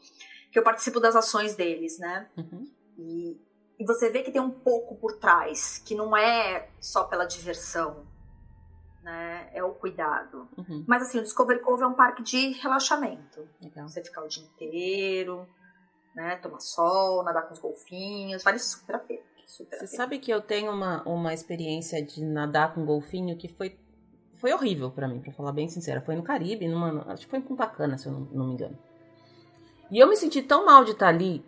que eu participo das ações deles, né? Uhum. E, e você vê que tem um pouco por trás, que não é só pela diversão, né? É o cuidado. Uhum. Mas assim, o Discovery Cove é um parque de relaxamento. Legal. Você ficar o dia inteiro, né? Tomar sol, nadar com os golfinhos, vale super a pena. Super a Você pena. sabe que eu tenho uma, uma experiência de nadar com golfinho que foi, foi horrível pra mim, pra falar bem sincera. Foi no Caribe, numa, acho que foi em Punta Cana, se eu não, não me engano. E eu me senti tão mal de estar ali.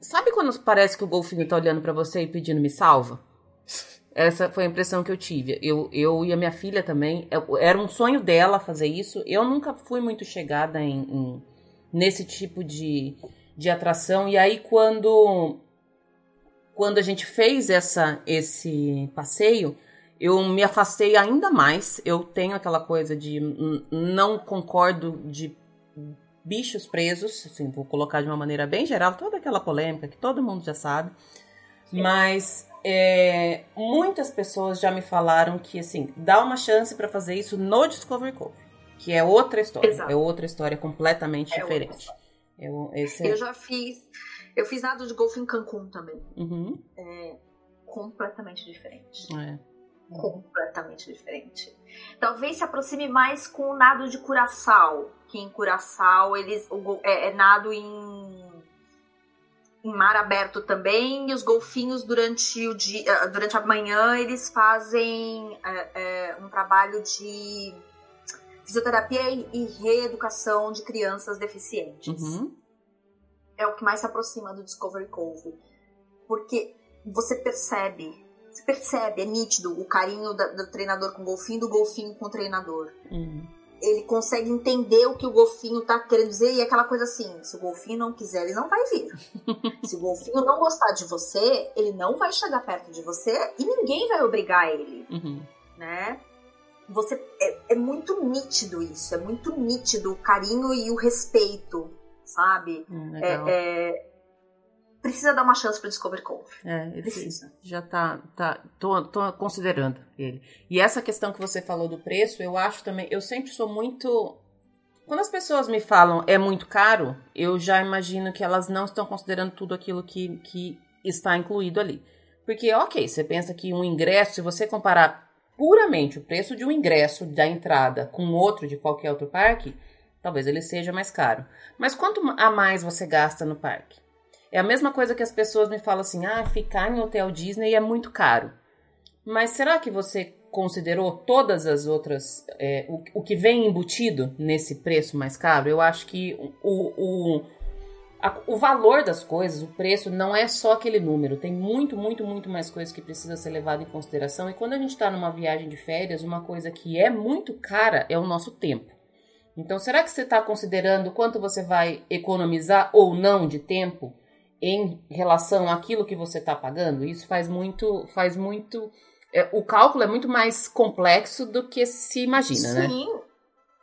Sabe quando parece que o golfinho tá olhando pra você e pedindo me salva? Essa foi a impressão que eu tive. Eu, eu e a minha filha também. eu- Era um sonho dela fazer isso. Eu nunca fui muito chegada em, em- nesse tipo de, de atração. E aí, quando, quando a gente fez essa, esse passeio, eu me afastei ainda mais. Eu tenho aquela coisa de não concordo de bichos presos, assim, vou colocar de uma maneira bem geral, toda aquela polêmica que todo mundo já sabe. Mas é, muitas pessoas já me falaram que assim, dá uma chance pra fazer isso no Discovery Cove, que é outra história, Exato. é outra história completamente É diferente. Eu, esse é- Eu já fiz. Eu fiz nada de golfe em Cancún também. Uhum, Completamente diferente. é. completamente diferente. Talvez se aproxime mais com o nado de Curaçao, que em Curaçao eles o, é, é nado em em mar aberto também e os golfinhos durante o dia, eh, durante a manhã eles fazem é, é, um trabalho de fisioterapia e, e reeducação de crianças deficientes Uhum, é o que mais se aproxima do Discovery Cove. Porque você percebe, você percebe, é nítido o carinho da- do treinador com o golfinho, do golfinho com o treinador. uhum. Ele consegue entender o que o golfinho tá querendo dizer e é aquela coisa assim: se o golfinho não quiser, ele não vai vir. se o golfinho não gostar de você, ele não vai chegar perto de você e ninguém vai obrigar ele Uhum. né? Você é, é muito nítido isso, é muito nítido o carinho e o respeito, sabe? Hum, É, é, precisa dar uma chance pro Discovery Cove. É, esse Precisa. já tá, tá tô, tô considerando ele. E essa questão que você falou do preço, eu acho também, eu sempre sou muito quando as pessoas me falam é muito caro, eu já imagino que elas não estão considerando tudo aquilo que, que está incluído ali. Porque, ok, você pensa que um ingresso, se você comparar puramente o preço de um ingresso da entrada com outro de qualquer outro parque, talvez ele seja mais caro. Mas quanto a mais você gasta no parque? É a mesma coisa que as pessoas me falam assim: ah, ficar em hotel Disney é muito caro. Mas será que você considerou todas as outras, é, o, o que vem embutido nesse preço mais caro? Eu acho que o, o, o valor das coisas, o preço, não é só aquele número. Tem muito, muito, muito mais coisas que precisa ser levado em consideração. E quando a gente está numa viagem de férias, uma coisa que é muito cara é o nosso tempo. Então, será que você está considerando quanto você vai economizar ou não de tempo em relação àquilo que você está pagando? Isso faz muito, faz muito. É, o cálculo é muito mais complexo do que se imagina, Sim. né? Sim.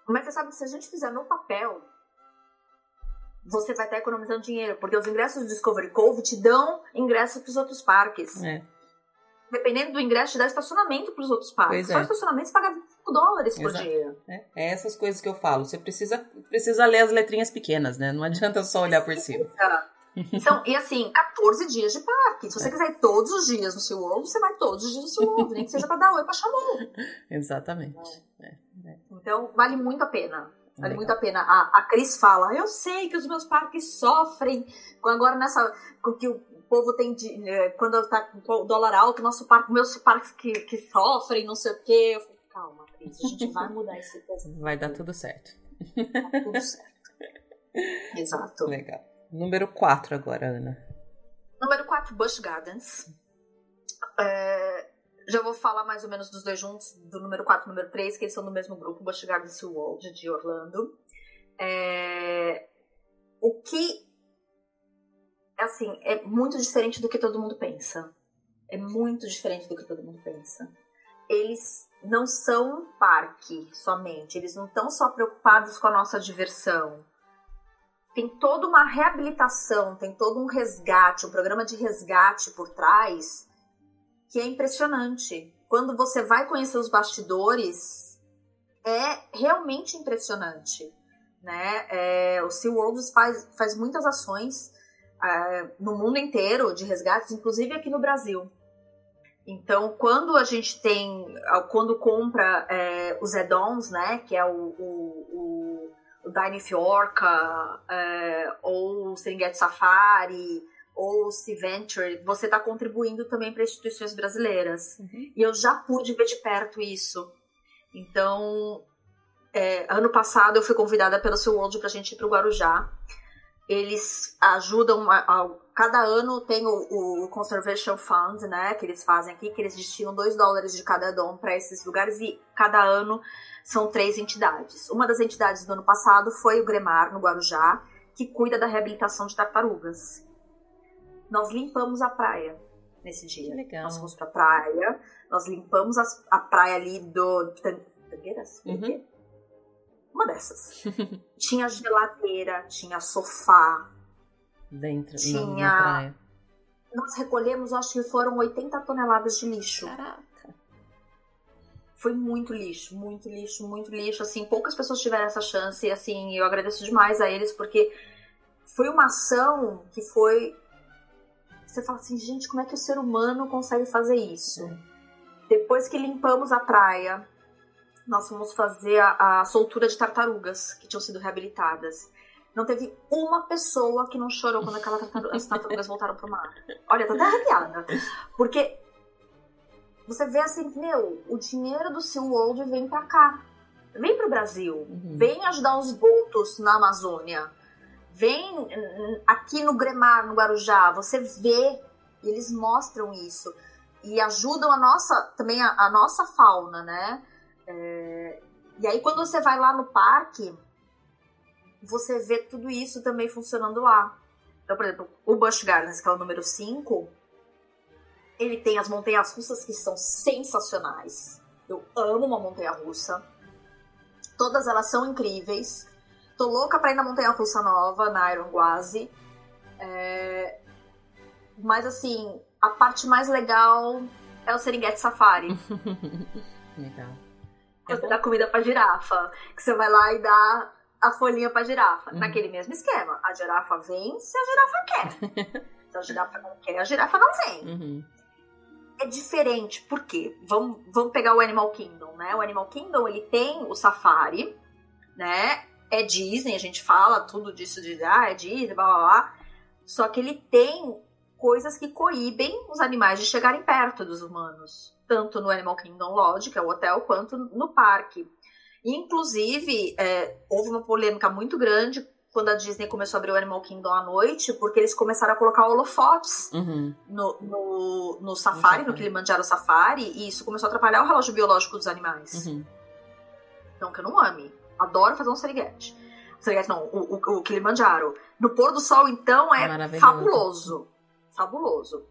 Mas você sabe se a gente fizer no papel, você vai estar economizando dinheiro, porque os ingressos do Discovery Cove te dão ingressos para os outros parques. É. Dependendo do ingresso, te dá estacionamento para os outros parques. Pois Só é. estacionamento você paga 25 dólares por Exato. dia. É, é essas coisas que eu falo. Você precisa, precisa ler as letrinhas pequenas, né? Não adianta só olhar por cima. Então, e assim, 14 dias de parque. Se você É. quiser ir todos os dias no SeaWorld, você vai todos os dias no SeaWorld, nem que seja pra dar oi pra chamar. Exatamente. Então, vale muito a pena. Vale Legal. muito a pena. A, a Cris fala, eu sei que os meus parques sofrem com agora nessa. com que o povo tem de. eh, Quando tá com o dólar alto, nosso parque, meus parques que, que sofrem, não sei o quê. Eu calma, Cris, a gente vai mudar esse peso. Vai dar tudo certo. Tá tudo certo. Exato. Legal. Número 4 agora, Ana. Número 4, Busch Gardens. É, já vou falar mais ou menos dos dois juntos, do número 4 e número 3, que eles são do mesmo grupo, Busch Gardens e World de Orlando. É, o que, assim, é muito diferente do que todo mundo pensa. É muito diferente do que todo mundo pensa. Eles não são um parque somente, eles não estão só preocupados com a nossa diversão tem toda uma reabilitação, tem todo um resgate, um programa de resgate por trás que é impressionante. Quando você vai conhecer os bastidores, é realmente impressionante. Né? É, o SeaWorld faz, faz muitas ações é, no mundo inteiro de resgates, inclusive aqui no Brasil. Então, quando a gente tem, quando compra é, os add-ons, né, que é o, o, o o Dine Fiorca, é, ou o Serengeti Safari, ou o Sea Venture, você está contribuindo também para instituições brasileiras. Uhum. E eu já pude ver de perto isso. Então, é, ano passado eu fui convidada pelo seu World para a gente ir para o Guarujá. Eles ajudam, a, a, cada ano tem o, o, Conservation Fund, né, que eles fazem aqui, que eles destinam 2 dólares de cada dom para esses lugares e cada ano são três entidades. Uma das entidades do ano passado foi o Gremar, no Guarujá, que cuida da reabilitação de tartarugas. Nós limpamos a praia nesse dia. Que legal. Nós fomos pra praia, nós limpamos a, a praia ali do. Tangueiras? Uhum. Uma dessas. tinha geladeira, tinha sofá. Dentro, tinha... na, na praia. Nós recolhemos, acho que foram 80 toneladas de lixo. Caraca. Foi muito lixo, muito lixo, muito lixo. Assim, poucas pessoas tiveram essa chance. E, assim, eu agradeço demais a eles, porque foi uma ação que foi. Você fala assim, gente, como é que o ser humano consegue fazer isso? É. Depois que limpamos a praia, nós fomos fazer a, a soltura de tartarugas que tinham sido reabilitadas. Não teve uma pessoa que não chorou quando aquela tartaruga, as tartarugas voltaram pro mar. Olha, tô até arrepiada. Porque você vê assim, meu, o dinheiro do SeaWorld vem pra cá. Vem pro Brasil. Uhum. Vem ajudar os botos na Amazônia. Vem aqui no Gremar, no Guarujá. Você vê, eles mostram isso. E ajudam a nossa, também a, a nossa fauna, né? É, e aí quando você vai lá no parque, você vê tudo isso também funcionando lá. Então, por exemplo, o Busch Gardens, que é o número 5, ele tem as montanhas russas que são sensacionais. Eu amo uma montanha russa. Todas elas são incríveis. Tô louca pra ir na montanha russa nova, na Iron Gwazi. É... Mas assim, a parte mais legal é o Serengeti Safari. Legal. É você dá comida pra girafa. Que você vai lá e dá a folhinha pra girafa. Uhum. Naquele mesmo esquema. A girafa vem se a girafa quer. se a girafa não quer, a girafa não vem. Uhum. É diferente, por quê? Vamos, vamos pegar o Animal Kingdom, né? O Animal Kingdom, ele tem o safari, né? É Disney, a gente fala tudo disso de, ah, é Disney, blá, blá, blá. Só que ele tem coisas que coíbem os animais de chegarem perto dos humanos. Tanto no Animal Kingdom Lodge, que é o hotel, quanto no parque. Inclusive, é, houve uma polêmica muito grande quando a Disney começou a abrir o Animal Kingdom à noite, porque eles começaram a colocar holofotes uhum. no, no, no, safari, no, no Kilimanjaro Safari, e isso começou a atrapalhar o relógio biológico dos animais. Uhum. Não que eu não ame Adoro fazer um seriguete. Seriguete não, o, o, o Kilimanjaro. No pôr do sol, então, é fabuloso. Fabuloso.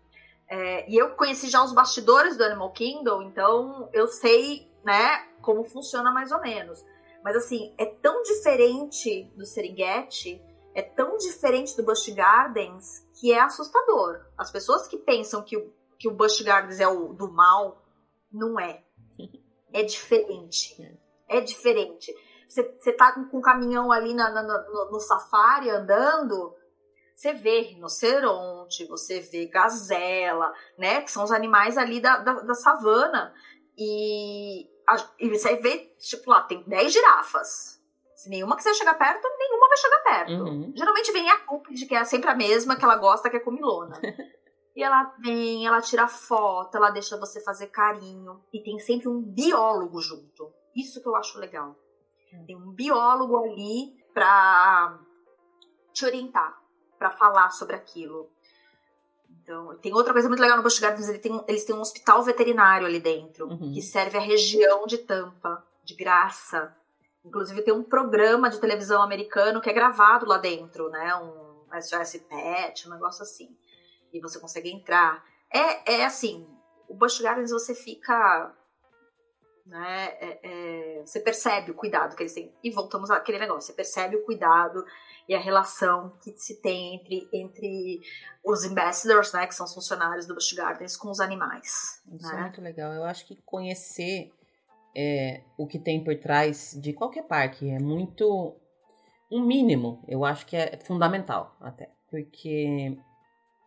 É, e eu conheci já os bastidores do Animal Kingdom, então eu sei, né, como funciona mais ou menos. Mas assim, é tão diferente do Serengeti, é tão diferente do Busch Gardens, que é assustador. As pessoas que pensam que o, que o Busch Gardens é o do mal, não é. É diferente. É diferente. Você, você tá com, um caminhão ali na, na, no, no safari andando, você vê rinoceronte, você vê gazela, né? Que são os animais ali da, da, da savana. E, e você vê, tipo, lá tem 10 girafas. Se nenhuma quiser chegar perto, nenhuma vai chegar perto. Uhum. Geralmente vem a cúpide, que é sempre a mesma, que ela gosta, que é comilona. e ela vem, ela tira foto, ela deixa você fazer carinho. E tem sempre um biólogo junto. Isso que eu acho legal. Hum. Tem um biólogo ali pra te orientar, para falar sobre aquilo. Então, tem outra coisa muito legal no Busch Gardens, eles têm, eles têm um hospital veterinário ali dentro, uhum. que serve a região de Tampa, de graça. Inclusive tem um programa de televisão americano que é gravado lá dentro, né? Um SOS Pet, um negócio assim. E você consegue entrar. É, é assim, o Busch Gardens você fica né? É, é, você percebe o cuidado que eles têm. E voltamos àquele negócio, você percebe o cuidado e a relação que se tem entre, entre os ambassadors, né, que são os funcionários do Busch Gardens, com os animais. Isso né? é muito legal. Eu acho que conhecer é, o que tem por trás de qualquer parque é muito um mínimo. Eu acho que é fundamental até, porque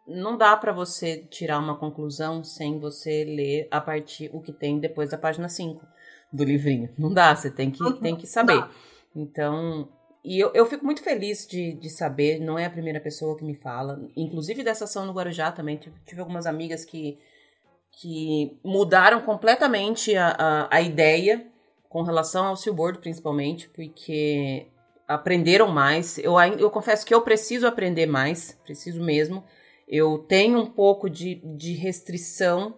não dá para você tirar uma conclusão sem você ler a partir o que tem depois da página 5 do livrinho. Não dá, você tem que, uhum. tem que saber. Então, e eu, eu fico muito feliz de, de saber, não é a primeira pessoa que me fala, inclusive dessa ação no Guarujá também, tive, tive algumas amigas que, que mudaram completamente a, a, a ideia com relação ao Silbordo, principalmente, porque aprenderam mais. Eu, eu confesso que eu preciso aprender mais, preciso mesmo. Eu tenho um pouco de, de restrição,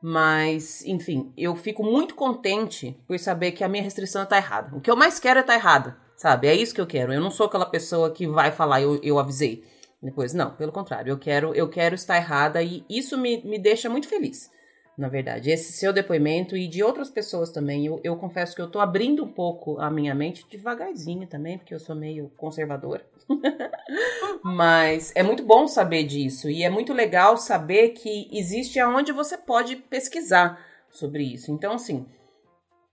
mas, enfim, eu fico muito contente por saber que a minha restrição está errada. O que eu mais quero é estar tá errada, sabe? É isso que eu quero. Eu não sou aquela pessoa que vai falar, eu, eu avisei. Depois, não, pelo contrário, eu quero, eu quero estar errada e isso me, me deixa muito feliz na verdade. Esse seu depoimento e de outras pessoas também. Eu, eu confesso que eu tô abrindo um pouco a minha mente devagarzinho também, porque eu sou meio conservadora. Mas é muito bom saber disso e é muito legal saber que existe aonde você pode pesquisar sobre isso. Então, assim,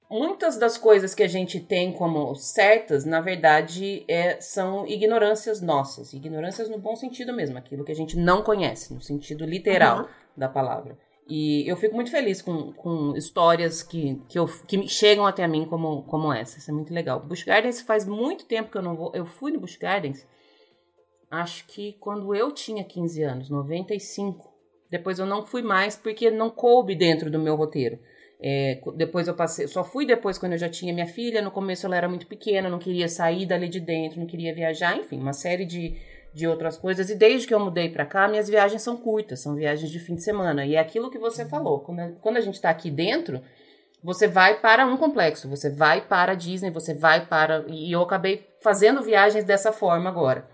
muitas das coisas que a gente tem como certas, na verdade, é, são ignorâncias nossas. Ignorâncias no bom sentido mesmo, aquilo que a gente não conhece, no sentido literal uhum. da palavra. E eu fico muito feliz com, com histórias que, que, eu, que chegam até mim como, como essa. Isso é muito legal. Busch Gardens faz muito tempo que eu não vou. Eu fui no Busch Gardens, acho que quando eu tinha 15 anos, 95. Depois eu não fui mais porque não coube dentro do meu roteiro. É, depois eu passei, só fui depois quando eu já tinha minha filha. No começo ela era muito pequena, não queria sair dali de dentro, não queria viajar, enfim, uma série de, de outras coisas. E desde que eu mudei para cá, minhas viagens são curtas, são viagens de fim de semana. E é aquilo que você falou, quando a, quando a gente está aqui dentro, você vai para um complexo, você vai para a Disney, você vai para. E eu acabei fazendo viagens dessa forma agora.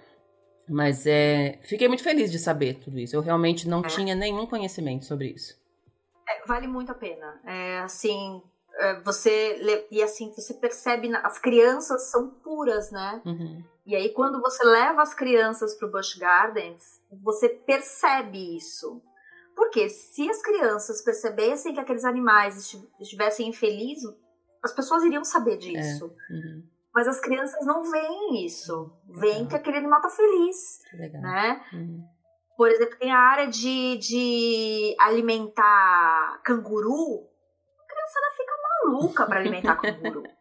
Mas é, fiquei muito feliz de saber tudo isso. Eu realmente não é. tinha nenhum conhecimento sobre isso. É, vale muito a pena. É, assim, é, você e assim você percebe as crianças são puras, né? Uhum. E aí, quando você leva as crianças para o Busch Gardens, você percebe isso. Porque se as crianças percebessem que aqueles animais estivessem infelizes, as pessoas iriam saber disso. É. Uhum. Mas as crianças não veem isso. Veem que aquele animal tá feliz. Legal. Né? Uhum. Por exemplo, tem a área de, de alimentar canguru. A criançada fica maluca para alimentar canguru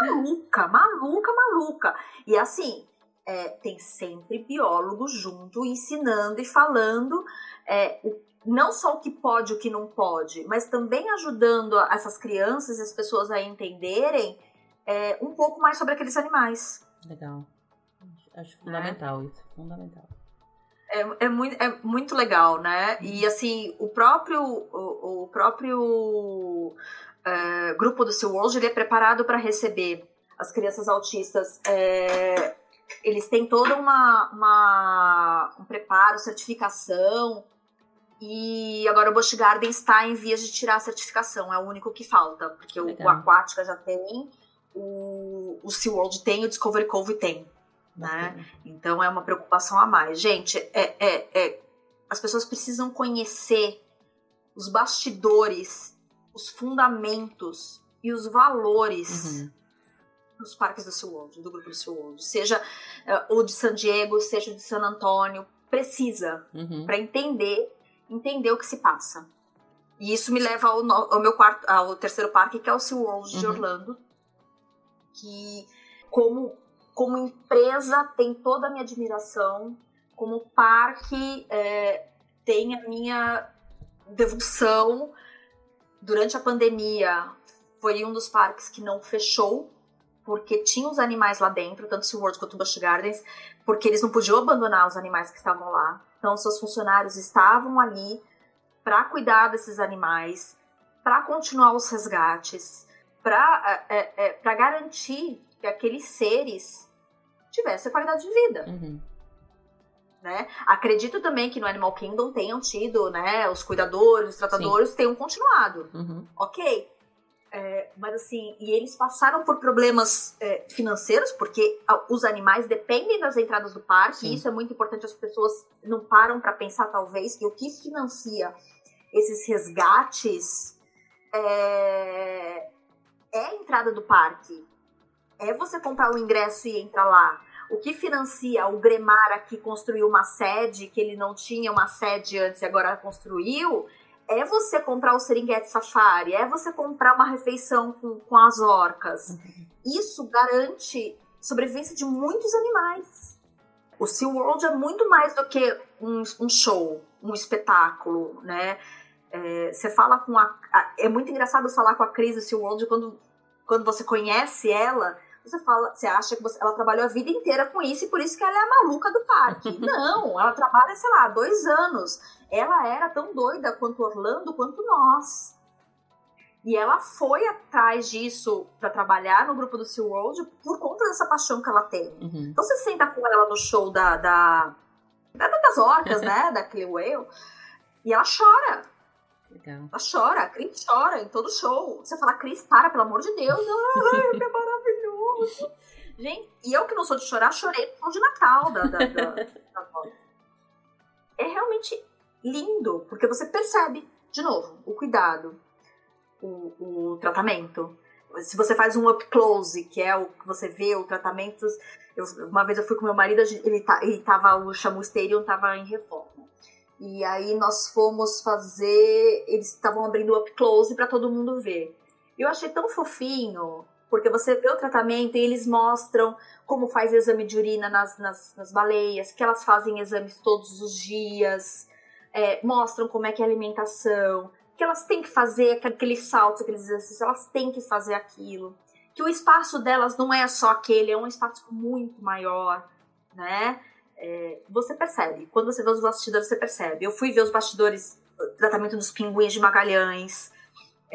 maluca, maluca, maluca. E assim, é, tem sempre biólogo junto, ensinando e falando é, não só o que pode e o que não pode, mas também ajudando essas crianças e as pessoas a entenderem é, um pouco mais sobre aqueles animais. Legal. Acho fundamental é. isso, fundamental. É, é, muito, é muito legal, né? E assim, o próprio, o, o próprio uh, grupo do SeaWorld ele é preparado para receber as crianças autistas, é, eles têm toda uma, uma um preparo, certificação. E agora o Busch Garden está em vias de tirar a certificação, é o único que falta, porque o, o Aquática já tem, o, o SeaWorld tem, o Discovery Cove tem. Né? Então é uma preocupação a mais. Gente, é, é, é, as pessoas precisam conhecer os bastidores, os fundamentos e os valores uhum. dos parques do SeaWorld, do grupo do SeaWorld. Seja uh, o de San Diego, seja o de San Antônio. Precisa uhum. para entender, entender o que se passa. E isso me leva ao, ao meu quarto, ao terceiro parque, que é o SeaWorld uhum. de Orlando. Que, como como empresa tem toda a minha admiração, como parque é, tem a minha devoção. Durante a pandemia, foi um dos parques que não fechou, porque tinha os animais lá dentro, tanto SeaWorld quanto Busch Gardens, porque eles não podiam abandonar os animais que estavam lá. Então, seus funcionários estavam ali para cuidar desses animais, para continuar os resgates, para é, é, é garantir que aqueles seres tivessem qualidade de vida. Uhum. Né? Acredito também que no Animal Kingdom tenham tido, né, os cuidadores, os tratadores Sim. tenham continuado. Uhum. Ok. É, mas assim, e eles passaram por problemas é, financeiros, porque os animais dependem das entradas do parque, Sim. e isso é muito importante, as pessoas não param para pensar, talvez, que o que financia esses resgates é, é a entrada do parque é você comprar o ingresso e entrar lá. O que financia o Gremara que construiu uma sede, que ele não tinha uma sede antes e agora construiu, é você comprar o Serengeti Safari, é você comprar uma refeição com, com as orcas. Isso garante sobrevivência de muitos animais. O SeaWorld é muito mais do que um, um show, um espetáculo, né? É, você fala com a, a, É muito engraçado falar com a Cris do SeaWorld quando, quando você conhece ela você fala, você acha que você, ela trabalhou a vida inteira com isso e por isso que ela é a maluca do parque. Não, ela trabalha, sei lá, dois anos. Ela era tão doida quanto Orlando quanto nós. E ela foi atrás disso para trabalhar no grupo do SeaWorld por conta dessa paixão que ela tem. Uhum. Então você senta com ela no show da, da, da das orcas, né? Da Clay Whale, e ela chora. Legal. Ela chora, a Cris chora em todo show. Você fala, Cris, para, pelo amor de Deus. Ai. Gente, e eu que não sou de chorar, chorei no de Natal da, da, da, da É realmente lindo, porque você percebe, de novo, o cuidado, o, o tratamento. Se você faz um up close, que é o que você vê o tratamento. Eu, uma vez eu fui com meu marido, ele, tá, ele tava, o Chamu Stadium tava em reforma. E aí nós fomos fazer. Eles estavam abrindo up close para todo mundo ver. Eu achei tão fofinho, porque você vê o tratamento e eles mostram como faz exame de urina nas, nas, nas baleias, que elas fazem exames todos os dias, é, mostram como é que é a alimentação, que elas têm que fazer aqueles saltos, aqueles exercícios, elas têm que fazer aquilo. Que o espaço delas não é só aquele, é um espaço muito maior, né? é, você percebe. Quando você vê os bastidores, você percebe. Eu fui ver os bastidores, tratamento dos pinguins de Magalhães,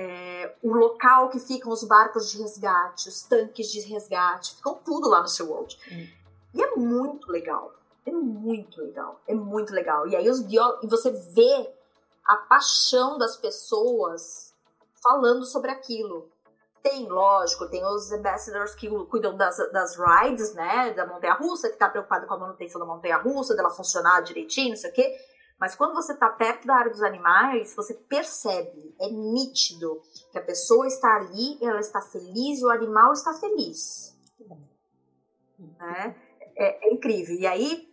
é, o local que ficam os barcos de resgate, os tanques de resgate, ficam tudo lá no seu World. Hum. E é muito legal. É muito legal. É muito legal. E aí os biólogos, e você vê a paixão das pessoas falando sobre aquilo. Tem, lógico, tem os ambassadors que cuidam das, das rides, né, da montanha-russa, que tá preocupado com a manutenção da montanha-russa, dela funcionar direitinho, não sei o quê. Mas quando você tá perto da área dos animais, você percebe, é nítido, que a pessoa está ali, ela está feliz e o animal está feliz. Né? É, é incrível. E aí,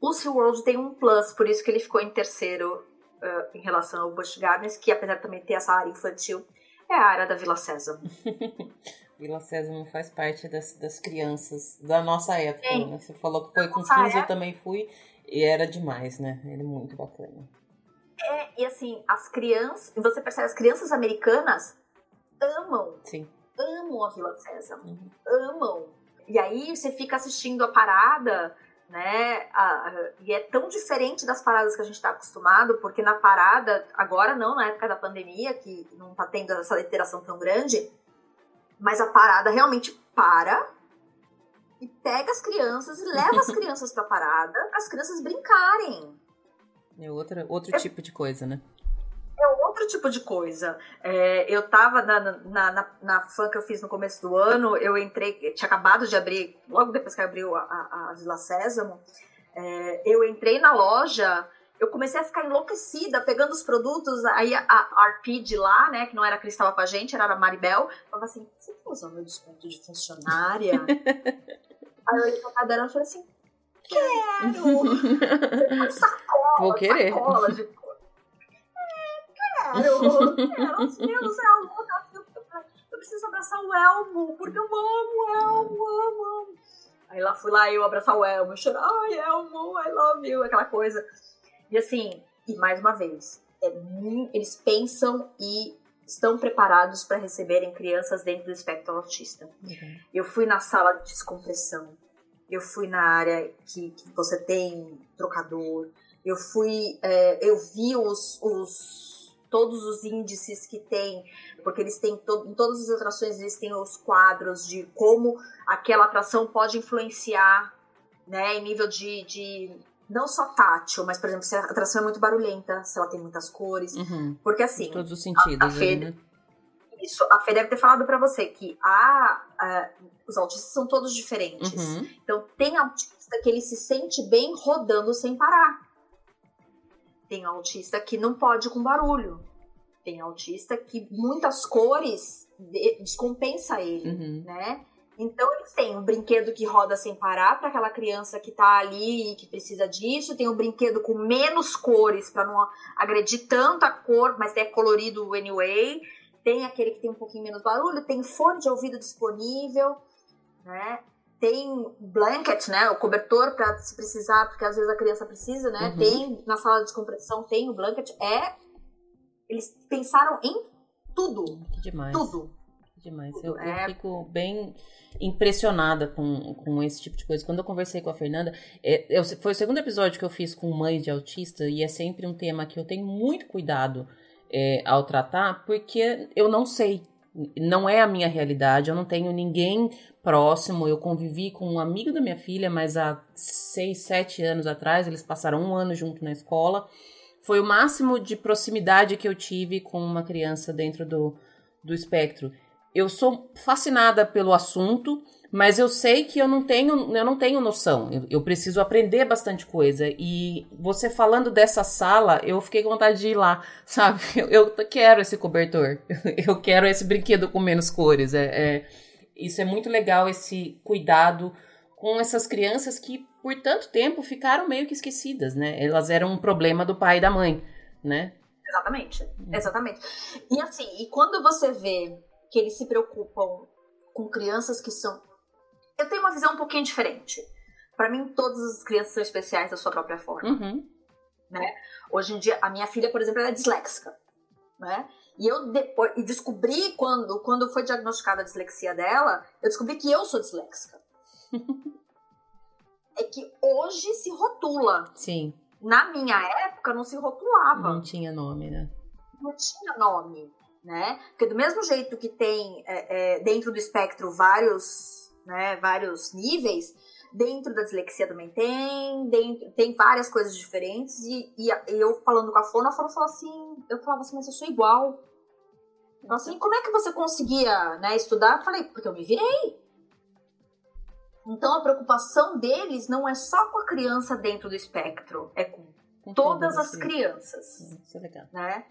o SeaWorld tem um plus, por isso que ele ficou em terceiro uh, em relação ao Busch Gardens, que apesar de também ter essa área infantil, é a área da Vila Sésamo. Vila Sésamo faz parte das, das crianças da nossa época, né? Você falou que foi com 15, eu também fui, e era demais, né? Era muito bacana. É, e assim, as crianças, você percebe, as crianças americanas amam. Sim. Amam a Vila Sésamo. Uhum. Amam. E aí você fica assistindo a parada né? A, e é tão diferente das paradas que a gente está acostumado, porque na parada, agora não, na época da pandemia, que não está tendo essa interação tão grande, mas a parada realmente para e pega as crianças e leva as crianças pra parada, as crianças brincarem. É outra, outro é, tipo de coisa, né? É outro tipo de coisa. É, eu tava na, na, na, na fã que eu fiz no começo do ano, eu entrei, tinha acabado de abrir, logo depois que abriu a, a, a Vila Sésamo, é, eu entrei na loja, eu comecei a ficar enlouquecida, pegando os produtos, aí a, a RP de lá, né, que não era a que estava com a gente, era a Maribel, falava assim, você tá usando meu desconto de funcionária? aí eu olhei pra cara dela e falei assim, quero! sacola, Vou querer. sacola de quero, quero, meu Deus, é aluna, eu, eu preciso abraçar o Elmo, porque eu amo o Elmo, amo, amo. Aí lá fui lá eu abraçar o Elmo, chorar, ai Elmo, I love you, aquela coisa. E assim, e mais uma vez, é eles pensam e estão preparados para receberem crianças dentro do espectro autista. Uhum. Eu fui na sala de descompressão, eu fui na área que, que você tem trocador, eu fui, é, eu vi os, os, todos os índices que tem, porque eles têm to, em todas as atrações eles têm os quadros de como aquela atração pode influenciar, né, em nível de, de não só tátil, mas, por exemplo, se a atração é muito barulhenta, se ela tem muitas cores. Uhum. Porque assim. Em todos os sentidos. A, a Fê, né? Isso, a Fê deve ter falado para você que a, a, os autistas são todos diferentes. Uhum. Então, tem autista que ele se sente bem rodando sem parar. Tem autista que não pode com barulho. Tem autista que muitas cores descompensa ele, uhum. né? Então eles têm um brinquedo que roda sem parar para aquela criança que tá ali e que precisa disso, tem um brinquedo com menos cores para não agredir tanto a cor, mas é colorido anyway. Tem aquele que tem um pouquinho menos barulho, tem fone de ouvido disponível, né? Tem blanket, né? O cobertor para se precisar, porque às vezes a criança precisa, né? Uhum. Tem na sala de descompressão tem o blanket. É eles pensaram em tudo. Que demais. Tudo demais. Eu, é. eu, fico bem impressionada com, com esse tipo de coisa. Quando eu conversei com a Fernanda, é, eu, foi o segundo episódio que eu fiz com mães de autista e é sempre um tema que eu tenho muito cuidado é, ao tratar, porque eu não sei. Não é a minha realidade, eu não tenho ninguém próximo. Eu convivi com um amigo da minha filha, mas há seis, sete anos atrás, eles passaram um ano junto na escola. Foi o máximo de proximidade que eu tive com uma criança dentro do, do espectro eu sou fascinada pelo assunto, mas eu sei que eu não tenho, eu não tenho noção. Eu, eu, preciso aprender bastante coisa. E você falando dessa sala, eu fiquei com vontade de ir lá, sabe? Eu, eu quero esse cobertor. Eu quero esse brinquedo com menos cores. É, é, isso é muito legal, esse cuidado com essas crianças que por tanto tempo ficaram meio que esquecidas, né? Elas eram um problema do pai e da mãe, né? Exatamente, exatamente. E assim, e quando você vê que eles se preocupam com crianças que são. Eu tenho uma visão um pouquinho diferente. Para mim, todas as crianças são especiais da sua própria forma. Uhum. Né? Hoje em dia, a minha filha, por exemplo, ela é disléxica. Né? E eu depois e descobri quando, quando foi diagnosticada a dislexia dela, eu descobri que eu sou disléxica. é que hoje se rotula. Sim. Na minha época não se rotulava. Não tinha nome, né? Não tinha nome né? Porque do mesmo jeito que tem é, é, dentro do espectro vários, né, vários níveis, dentro da dislexia também tem, dentro, tem várias coisas diferentes. E, e, eu falando com a Fona, a Fona falou assim, eu falava assim, mas eu sou igual. Eu assim, como é que você conseguia né, estudar? Eu falei, porque eu me virei. Então a preocupação deles não é só com a criança dentro do espectro, é com, com todas, todas as crianças. Isso é legal. Né?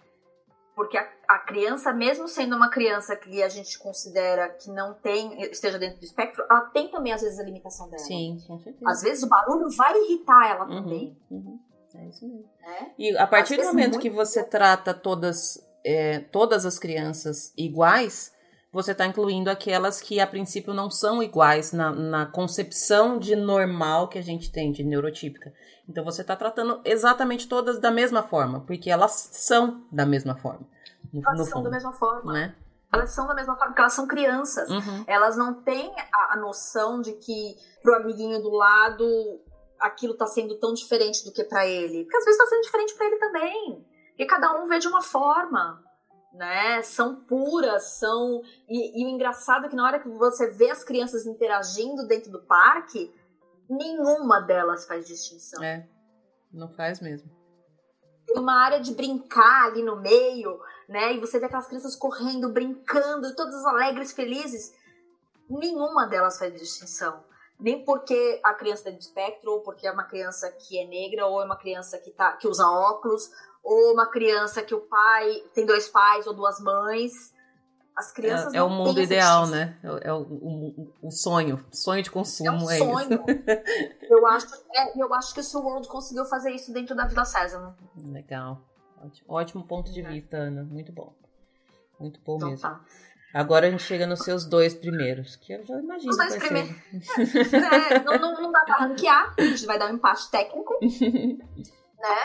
Porque a, a, criança, mesmo sendo uma criança que a gente considera que não tem, esteja dentro do espectro, ela tem também às vezes a limitação dela. Sim, com certeza. Às vezes o barulho vai irritar ela uhum, também. Uhum. É isso mesmo. É? E a partir do momento que você trata todas, é, todas as crianças iguais, você está incluindo aquelas que a princípio não são iguais na, na concepção de normal que a gente tem, de neurotípica. Então você está tratando exatamente todas da mesma forma, porque elas são da mesma forma. No, elas no são fundo, da mesma forma. Né? Elas são da mesma forma, porque elas são crianças. Uhum. Elas não têm a, a, noção de que pro amiguinho do lado aquilo está sendo tão diferente do que para ele. Porque às vezes está sendo diferente para ele também. Porque cada um vê de uma forma. Né? São puras, são. E, e, o engraçado é que na hora que você vê as crianças interagindo dentro do parque, nenhuma delas faz distinção. É, não faz mesmo. Tem uma área de brincar ali no meio, né? E você vê aquelas crianças correndo, brincando, todas alegres, felizes. Nenhuma delas faz distinção. Nem porque a criança tem espectro, ou porque é uma criança que é negra, ou é uma criança que, tá, que usa óculos, ou uma criança que o pai tem dois pais ou duas mães. As crianças é, é o mundo ideal, né? É, é o, o, o, sonho, sonho de consumo. É um é sonho. Isso. eu acho, é, eu acho que o Seu World conseguiu fazer isso dentro da Vila César. Legal, ótimo, ótimo ponto de vista, Ana, muito bom, muito bom então, mesmo. Tá. Agora a gente chega nos seus dois primeiros, que eu já imagino. Os dois primeiros. É, não, não, não dá pra ranquear, a gente vai dar um empate técnico. né?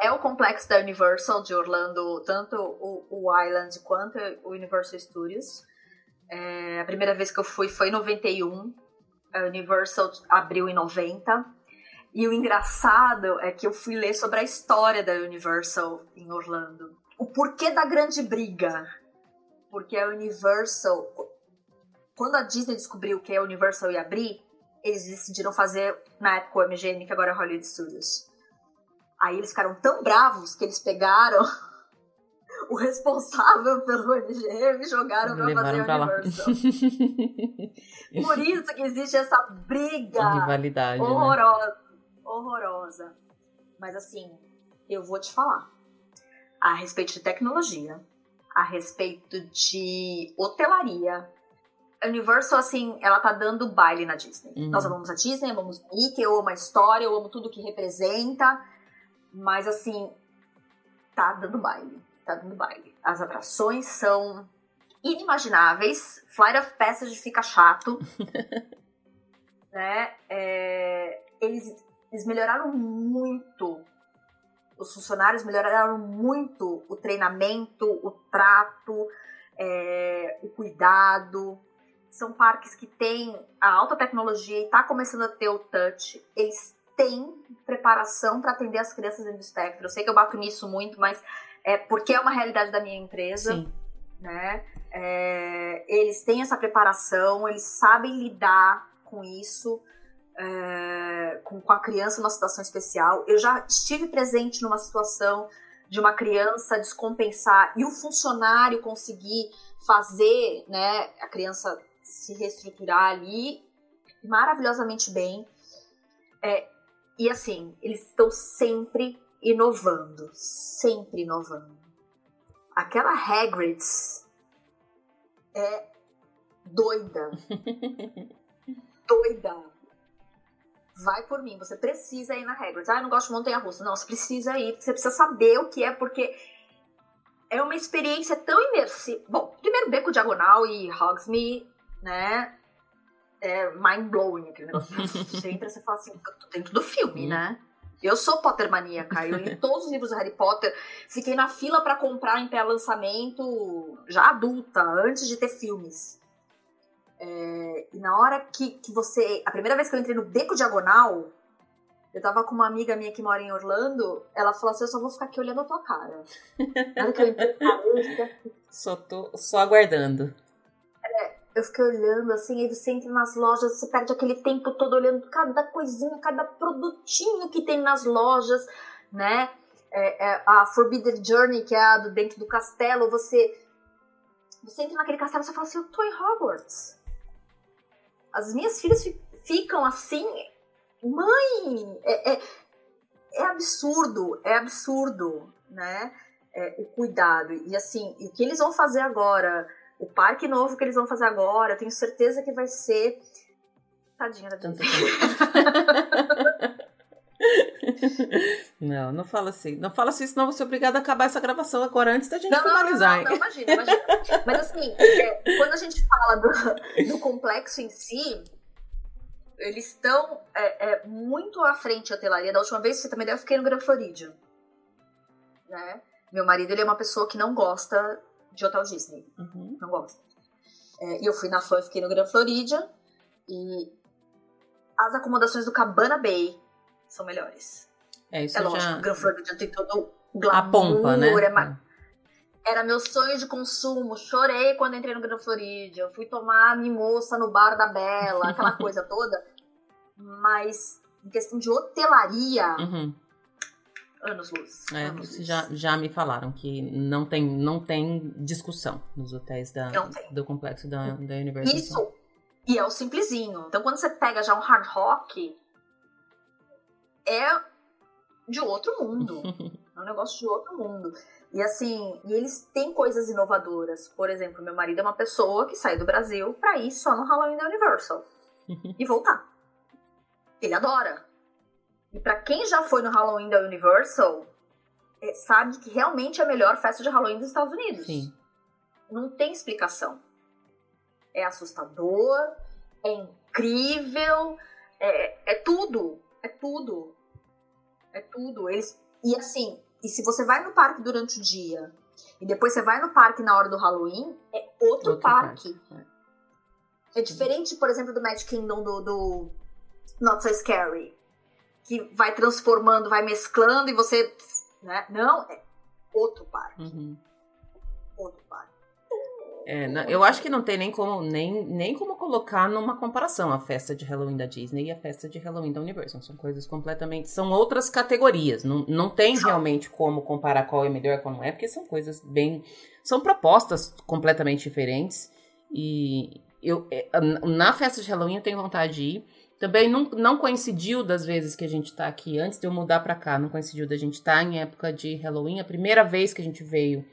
É o complexo da Universal de Orlando, tanto o, o Island quanto o Universal Studios. É, a primeira vez que eu fui foi em 91. A Universal abriu em 90. E o engraçado é que eu fui ler sobre a história da Universal em Orlando. O porquê da grande briga. Porque a Universal. Quando a Disney descobriu que a Universal ia abrir, eles decidiram fazer, na época, o MGM, que agora é Hollywood Studios. Aí eles ficaram tão bravos que eles pegaram o responsável pelo MGM e jogaram pra fazer pra Universal. Por isso que existe essa briga a rivalidade, né? horrorosa, né? horrorosa. Mas assim, eu vou te falar a respeito de tecnologia, a respeito de hotelaria. A Universal, assim, ela tá dando baile na Disney. Uhum. Nós amamos a Disney, amamos o Mickey, eu amo a história, eu amo tudo que representa. Mas assim, tá dando baile. Tá dando baile. As atrações são inimagináveis. Flight of Passage fica chato. né? É, eles, eles melhoraram muito. Os funcionários melhoraram muito o treinamento, o trato, é, o cuidado. São parques que têm a alta tecnologia e está começando a ter o touch. Eles tem preparação para atender as crianças do espectro. Eu sei que eu bato nisso muito, mas é porque é uma realidade da minha empresa. Sim. Né? É, eles têm essa preparação, eles sabem lidar com isso, é, com, com a criança numa situação especial. Eu já estive presente numa situação de uma criança descompensar e o funcionário conseguir fazer né, a criança se reestruturar ali maravilhosamente bem. É, e assim, eles estão sempre inovando, sempre inovando. Aquela Hagrid's é doida. doida. Vai por mim, você precisa ir na Hagrid's. Ah, eu não gosto de montanha-russa. Não, você precisa ir, você precisa saber o que é, porque é uma experiência tão imersiva. Bom, primeiro Beco Diagonal e Hogsmeade, né? É mind blowing aquele negócio. Você entra e você fala assim, eu tô dentro do filme, uhum. né? Eu sou Potter maníaca, eu li todos os livros do Harry Potter, fiquei na fila para comprar em pré-lançamento já adulta, antes de ter filmes. É, e na hora que, que você. A primeira vez que eu entrei no Beco Diagonal, eu tava com uma amiga minha que mora em Orlando, ela falou assim: eu só vou ficar aqui olhando a tua cara. Na hora que eu entrei, só tô só aguardando eu fiquei olhando assim, aí você entra nas lojas, você perde aquele tempo todo olhando cada coisinha, cada produtinho que tem nas lojas, né? É, é, a Forbidden Journey, que é a do dentro do castelo, você você entra naquele castelo e você fala assim, eu tô em Hogwarts. As minhas filhas ficam assim, mãe, é, é, é absurdo, é absurdo, né? É, o cuidado. E assim, o que eles vão fazer agora o parque novo que eles vão fazer agora, eu tenho certeza que vai ser. Tadinha da Disney. Não, não fala assim. Não fala assim, senão eu vou ser obrigada a acabar essa gravação agora antes da gente não, finalizar. Não, não, não, imagina, imagina. Mas assim, é, quando a gente fala do, do complexo em si, eles estão é, é, muito à frente da hotelaria. Da última vez, você também deu, eu fiquei no Grand Floridian. Né? Meu marido ele é uma pessoa que não gosta de Hotel Disney. Uhum. Não gosto. É, e eu fui na FAN, fiquei no Grand Floridian. E as acomodações do Cabana Bay são melhores. É, isso é lógico, já... o Grand Floridian tem todo o glamour. A pompa, né? É, Era meu sonho de consumo. Chorei quando entrei no Gran Floridia. Eu fui tomar mimoça no bar da Bela, aquela coisa toda. Mas em questão de hotelaria, Uhum. Anos luz. É, anos já, já me falaram que não tem, não tem discussão nos hotéis da, do complexo da, da Universal. Isso. E é o simplesinho. Então, quando você pega já um hard rock, é de outro mundo. É um negócio de outro mundo. E assim, e eles têm coisas inovadoras. Por exemplo, meu marido é uma pessoa que sai do Brasil pra ir só no Halloween da Universal e voltar. Ele adora. E pra quem já foi no Halloween da Universal, é, sabe que realmente é a melhor festa de Halloween dos Estados Unidos. Sim. Não tem explicação. É assustador, é incrível, é, é tudo. É tudo. É tudo. Eles, e assim, e se você vai no parque durante o dia e depois você vai no parque na hora do Halloween, é outro, Outro parque. parque, É diferente, por exemplo, do Magic Kingdom do, do Not So Scary. Que vai transformando, vai mesclando e você. Né? Não, é outro parque. Uhum. Outro parque. É, eu acho que não tem nem como, nem, nem como colocar numa comparação a festa de Halloween da Disney e a festa de Halloween da Universal. São coisas completamente. São outras categorias. Não, não tem realmente como comparar qual é melhor e qual não é, porque são coisas bem. São propostas completamente diferentes. E eu, é, na festa de Halloween eu tenho vontade de ir. Também não, não coincidiu das vezes que a gente tá aqui, antes de eu mudar pra cá, não coincidiu da gente estar em época de Halloween. A primeira vez que a gente veio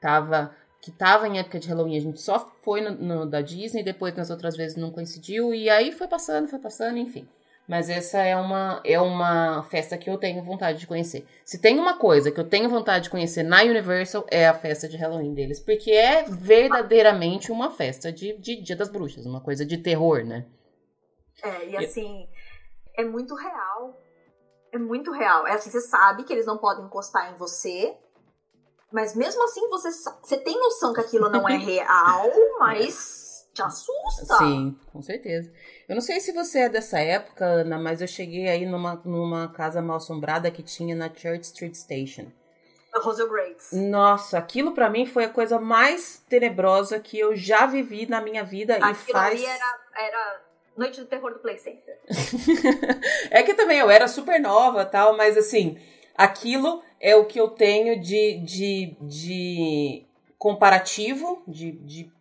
tava que tava em época de Halloween, a gente só foi no, no da Disney, depois nas outras vezes não coincidiu, e aí foi passando, foi passando, enfim. Mas essa é uma, é uma festa que eu tenho vontade de conhecer. Se tem uma coisa que eu tenho vontade de conhecer na Universal, é a festa de Halloween deles, porque é verdadeiramente uma festa de, de Dia das Bruxas, uma coisa de terror, né? É, e assim, é muito real. É muito real. É assim, você sabe que eles não podem encostar em você, mas mesmo assim você, você tem noção que aquilo não é real, mas te assusta. Sim, com certeza. Eu não sei se você é dessa época, Ana, mas eu cheguei aí numa, numa casa mal assombrada que tinha na Church Street Station. A Rosal. Nossa, aquilo pra mim foi a coisa mais tenebrosa que eu já vivi na minha vida e Aquilo faz. ali era, era Noite do Terror do Play Center. é que também eu era super nova tal, mas assim, aquilo é o que eu tenho de, de, de comparativo, de, de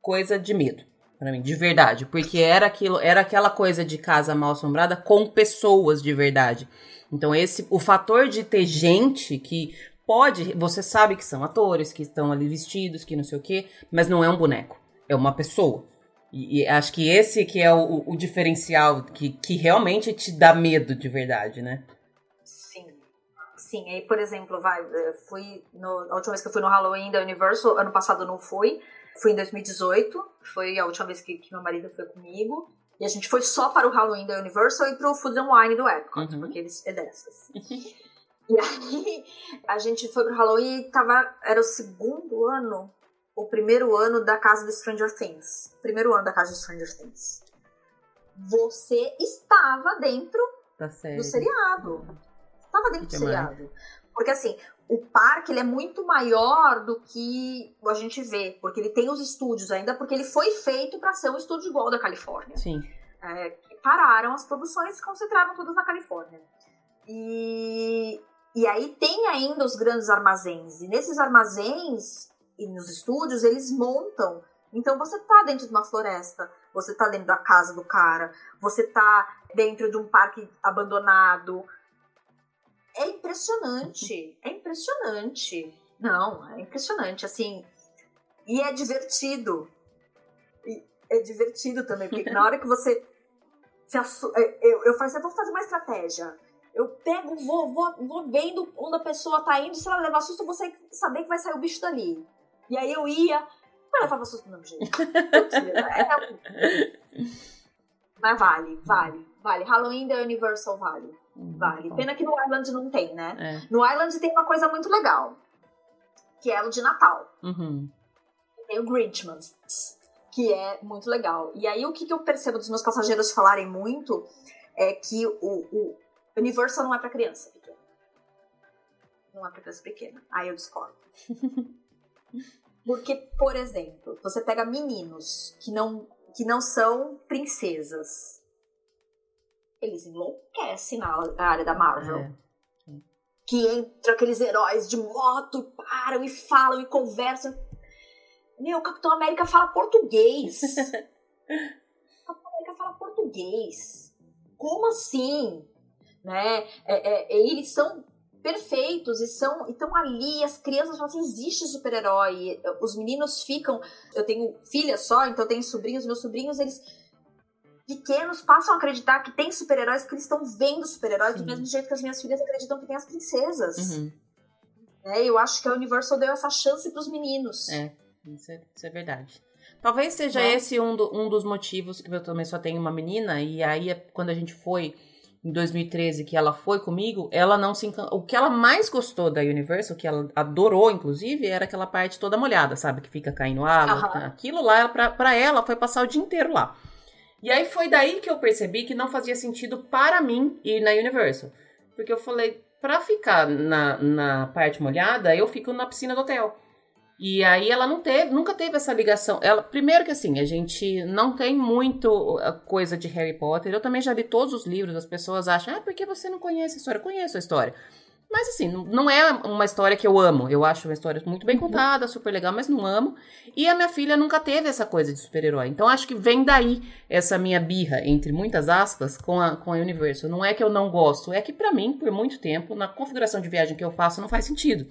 coisa de medo. Pra mim, de verdade. Porque era aquilo, era aquela coisa de casa mal assombrada com pessoas de verdade. Então, esse, o fator de ter gente que pode, você sabe que são atores, que estão ali vestidos, que não sei o quê, mas não é um boneco, é uma pessoa. E, e acho que esse que é o, o diferencial que, que realmente te dá medo de verdade, né? Sim. Sim, aí, por exemplo, vai, eu fui no, a última vez que eu fui no Halloween da Universal, ano passado eu não fui, fui em 2018, foi a última vez que, que meu marido foi comigo. E a gente foi só para o Halloween da Universal e para o Food and Wine do Epcot, Uhum. porque eles é dessas. E aí a gente foi pro Halloween e tava, era o segundo ano, o primeiro ano da casa do Stranger Things. Primeiro ano da casa do Stranger Things. Você estava dentro do seriado. Estava dentro do Que seriado. Porque assim, o parque ele é muito maior do que a gente vê, porque ele tem os estúdios ainda, porque ele foi feito para ser um estúdio igual da Califórnia. Sim. É, que pararam as produções e se concentraram todas na Califórnia. E, e aí tem ainda os grandes armazéns. E nesses armazéns e nos estúdios, eles montam. Então você tá dentro de uma floresta, você tá dentro da casa do cara, você tá dentro de um parque abandonado. É impressionante. É impressionante. Não, é impressionante, assim. E é divertido. E é divertido também, porque na hora que você. se é, eu, eu faço, eu vou fazer uma estratégia. Eu pego, vou, vou, vou vendo onde a pessoa tá indo, se ela levar susto, eu vou saber que vai sair o bicho dali. E aí eu ia, mas levava susto do mesmo jeito. Putz, é- Mas vale, vale, vale. Halloween da Universal vale. Vale. Pena que no Island não tem, né? É. No Island tem uma coisa muito legal, que é o de Natal. Uhum. Tem o Grinchmas, que é muito legal. E aí o que, que eu percebo dos meus passageiros falarem muito é que o, o Universal não é pra criança pequena. Não é pra criança pequena. Aí eu discordo. Porque, por exemplo, você pega meninos que não, que não são princesas. Eles enlouquecem na área da Marvel. É. Que entra aqueles heróis de moto, param e falam e conversam. Meu, o Capitão América fala português. o Capitão América fala português. Como assim? Né? É, é, eles são perfeitos e são estão ali as crianças falam assim existe super-herói os meninos ficam eu tenho filha só então eu tenho sobrinhos meus sobrinhos eles pequenos passam a acreditar que tem super-heróis porque eles estão vendo super-heróis do mesmo jeito que as minhas filhas acreditam que tem as princesas. Uhum. é, eu acho que a Universal deu essa chance para os meninos. É isso, é isso é verdade. Talvez seja é. esse um, do, um dos motivos que eu também só tenho uma menina e aí quando a gente foi em 2013 que ela foi comigo, ela não se encantou. O que ela mais gostou da Universal, que ela adorou, inclusive, era aquela parte toda molhada, sabe? Que fica caindo água. Uhum. Aquilo lá, pra, pra ela, foi passar o dia inteiro lá. E aí foi daí que eu percebi que não fazia sentido para mim ir na Universal. Porque eu falei, pra ficar na, na parte molhada, eu fico na piscina do hotel. E aí ela não teve, nunca teve essa ligação. Ela, primeiro que assim, a gente não tem muito coisa de Harry Potter. Eu também já li todos os livros, as pessoas acham, ah, porque você não conhece a história? Eu conheço a história. Mas assim, não é uma história que eu amo. Eu acho uma história muito bem uhum. contada, super legal, mas não amo. E a minha filha nunca teve essa coisa de super-herói. Então acho que vem daí essa minha birra, entre muitas aspas, com a, com a Universal. Não é que eu não gosto, é que para mim, por muito tempo, na configuração de viagem que eu faço, não faz sentido.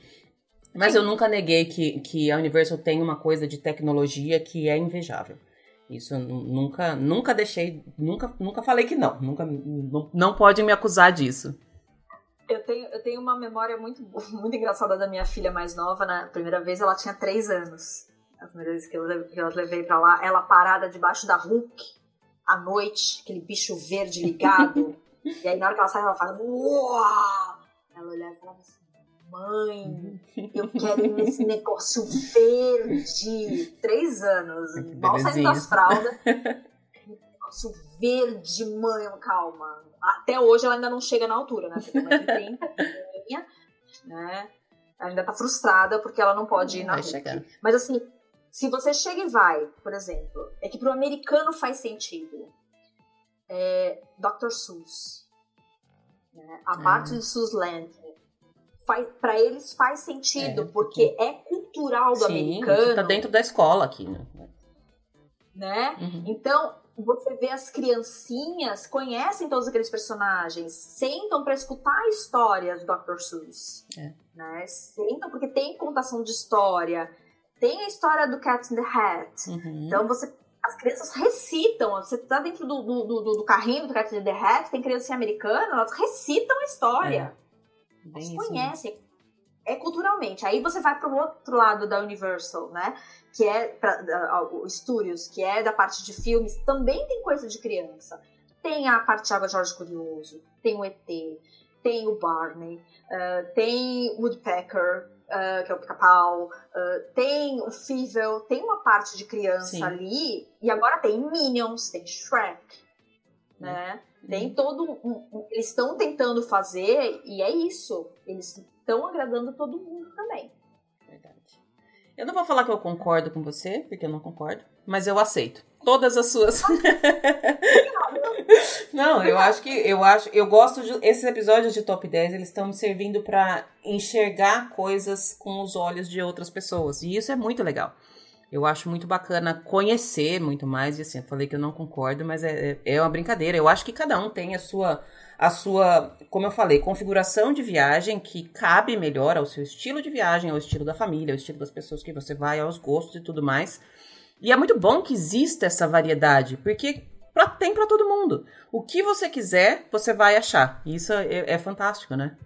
Mas eu nunca neguei que, que a Universal tem uma coisa de tecnologia que é invejável. Isso eu nunca, nunca deixei, nunca, nunca falei que não. Nunca, não, não pode me acusar disso. Eu tenho, eu tenho uma memória muito, muito engraçada da minha filha mais nova. Na primeira vez ela tinha três anos. A primeira vez que eu, que eu levei pra lá, ela parada debaixo da Hulk à noite, aquele bicho verde ligado. e aí na hora que ela sai, ela fala: Uau! Ela olhava e falava assim: mãe, eu quero ir nesse negócio verde. Três anos, mal saindo das fraldas. negócio verde, mãe, calma. Até hoje ela ainda não chega na altura, né? Porque mãe tem 30, né? Ela ainda tá frustrada porque ela não pode ir na chegar. Mas assim, se você chega e vai, por exemplo, é que pro americano faz sentido. É, Dr. Seuss. Né? A parte de Seuss Land para eles faz sentido, é, porque é cultural do sim, americano. Tá dentro da escola aqui, né? né? Uhum. Então, você vê as criancinhas, conhecem todos aqueles personagens, sentam para escutar histórias do Dr. Seuss. É. Né? Sentam porque tem contação de história. Tem a história do Cat in the Hat. Uhum. Então você. As crianças recitam. Você tá dentro do, do, do, do carrinho do Cat in the Hat, tem criança americana, elas recitam a história. É. Bem se conhece. É culturalmente. Aí você vai para o outro lado da Universal, né? Que é para uh, estúdios, que é da parte de filmes, também tem coisa de criança. Tem a parte de Água Jorge Curioso, tem o ET, tem o Barney, uh, tem Woodpecker, uh, que é o pica-pau, uh, tem o Fievel, tem uma parte de criança Sim. ali, e agora tem Minions, tem Shrek, né? Tem uhum. todo um, eles estão tentando fazer e é isso. Eles estão agradando todo mundo também. Verdade. Eu não vou falar que eu concordo com você, porque eu não concordo, mas eu aceito todas as suas. não, eu acho que eu acho, eu gosto de esses episódios de top 10, eles estão me servindo para enxergar coisas com os olhos de outras pessoas, e isso é muito legal. Eu acho muito bacana conhecer muito mais, e assim, eu falei que eu não concordo, mas é, é, é uma brincadeira. Eu acho que cada um tem a sua, a sua, como eu falei, configuração de viagem que cabe melhor ao seu estilo de viagem, ao estilo da família, ao estilo das pessoas que você vai, aos gostos e tudo mais. E é muito bom que exista essa variedade, porque pra, tem para todo mundo. O que você quiser, você vai achar. E isso é, é fantástico, né?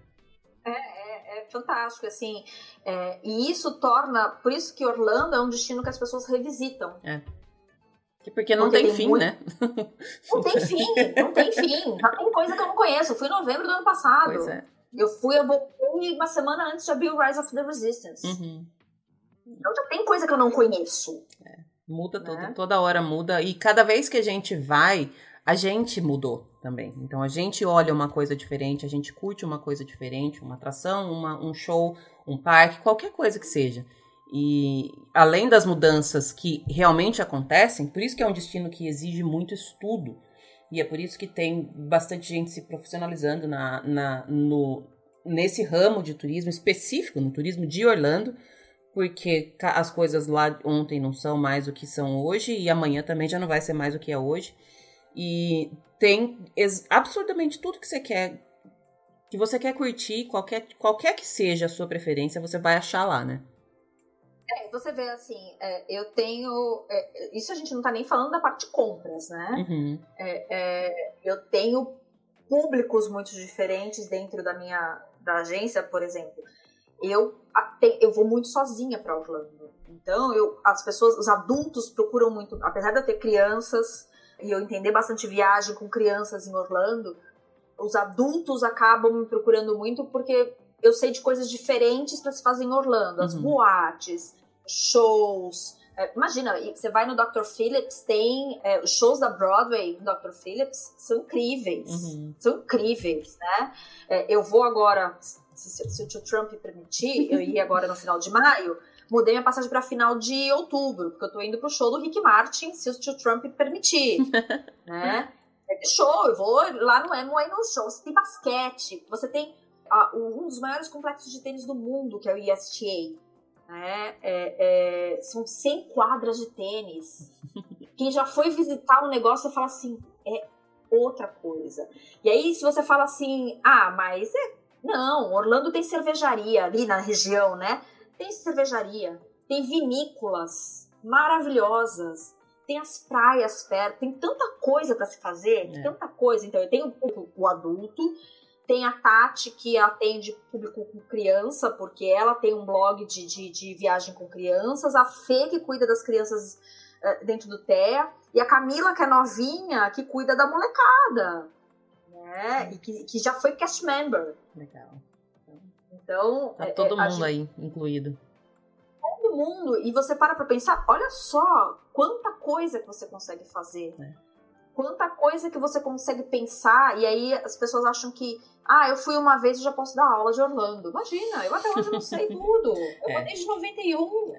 É, fantástico, assim. É, e isso torna. Por isso que Orlando é um destino que as pessoas revisitam. É. Porque não tem, tem, fim, muito... né? Não tem fim, não tem fim. Já tem coisa que eu não conheço. Eu fui em novembro do ano passado. Pois é. Eu fui, eu voltei uma semana antes de abrir o Rise of the Resistance. Uhum. Então já tem coisa que eu não conheço. É. Muda né? toda hora muda. E cada vez que a gente vai, a gente mudou também. Então a gente olha uma coisa diferente, a gente curte uma coisa diferente, uma atração, uma, um show, um parque, qualquer coisa que seja. E além das mudanças que realmente acontecem, por isso que é um destino que exige muito estudo. E é por isso que tem bastante gente se profissionalizando na, na, no, nesse ramo de turismo específico, no turismo de Orlando, porque as coisas lá ontem não são mais o que são hoje e amanhã também já não vai ser mais o que é hoje. E tem absurdamente tudo que você quer, que você quer curtir, qualquer, qualquer que seja a sua preferência, você vai achar lá, né? É, você vê assim, é, eu tenho. É, isso a gente não tá nem falando da parte de compras, né? Uhum. É, é, eu tenho públicos muito diferentes dentro da minha da agência, por exemplo. Eu, eu vou muito sozinha para Orlando. Então, eu, as pessoas, os adultos procuram muito, apesar de eu ter crianças e eu entender bastante viagem com crianças em Orlando, os adultos acabam me procurando muito porque eu sei de coisas diferentes para se fazer em Orlando, as uhum. boates, shows. É, imagina, você vai no Dr. Phillips, tem é, os shows da Broadway no Dr. Phillips, são incríveis. Uhum. São incríveis, né? É, eu vou agora, se, se, o tio Trump permitir, eu ia agora no final de maio, mudei minha passagem para final de outubro, porque eu tô indo pro show do Rick Martin, se o tio Trump permitir, né? É show, eu vou lá no Amway no show, você tem basquete, você tem um dos maiores complexos de tênis do mundo, que é o ESTA. Né? É, é, são 100 quadras de tênis. Quem já foi visitar um negócio fala assim, é outra coisa. E aí, se você fala assim, ah, mas é. Não, Orlando tem cervejaria ali na região, né? Tem cervejaria, tem vinícolas maravilhosas, tem as praias perto, tem tanta coisa para se fazer, é. tanta coisa. Então, eu tenho o, o adulto, tem a Tati, que atende público com criança, porque ela tem um blog de, de, de viagem com crianças. A Fê, que cuida das crianças uh, dentro do TEA. E a Camila, que é novinha, que cuida da molecada. Né? E que, que já foi cast member. Legal. Então. Tá é, todo é, mundo gente... aí incluído. Todo mundo. E você para pra pensar, olha só quanta coisa que você consegue fazer. É quanta coisa que você consegue pensar, e aí as pessoas acham que, ah, eu fui uma vez e já posso dar aula de Orlando. Imagina, eu até hoje não sei tudo. Eu é. vou desde 91.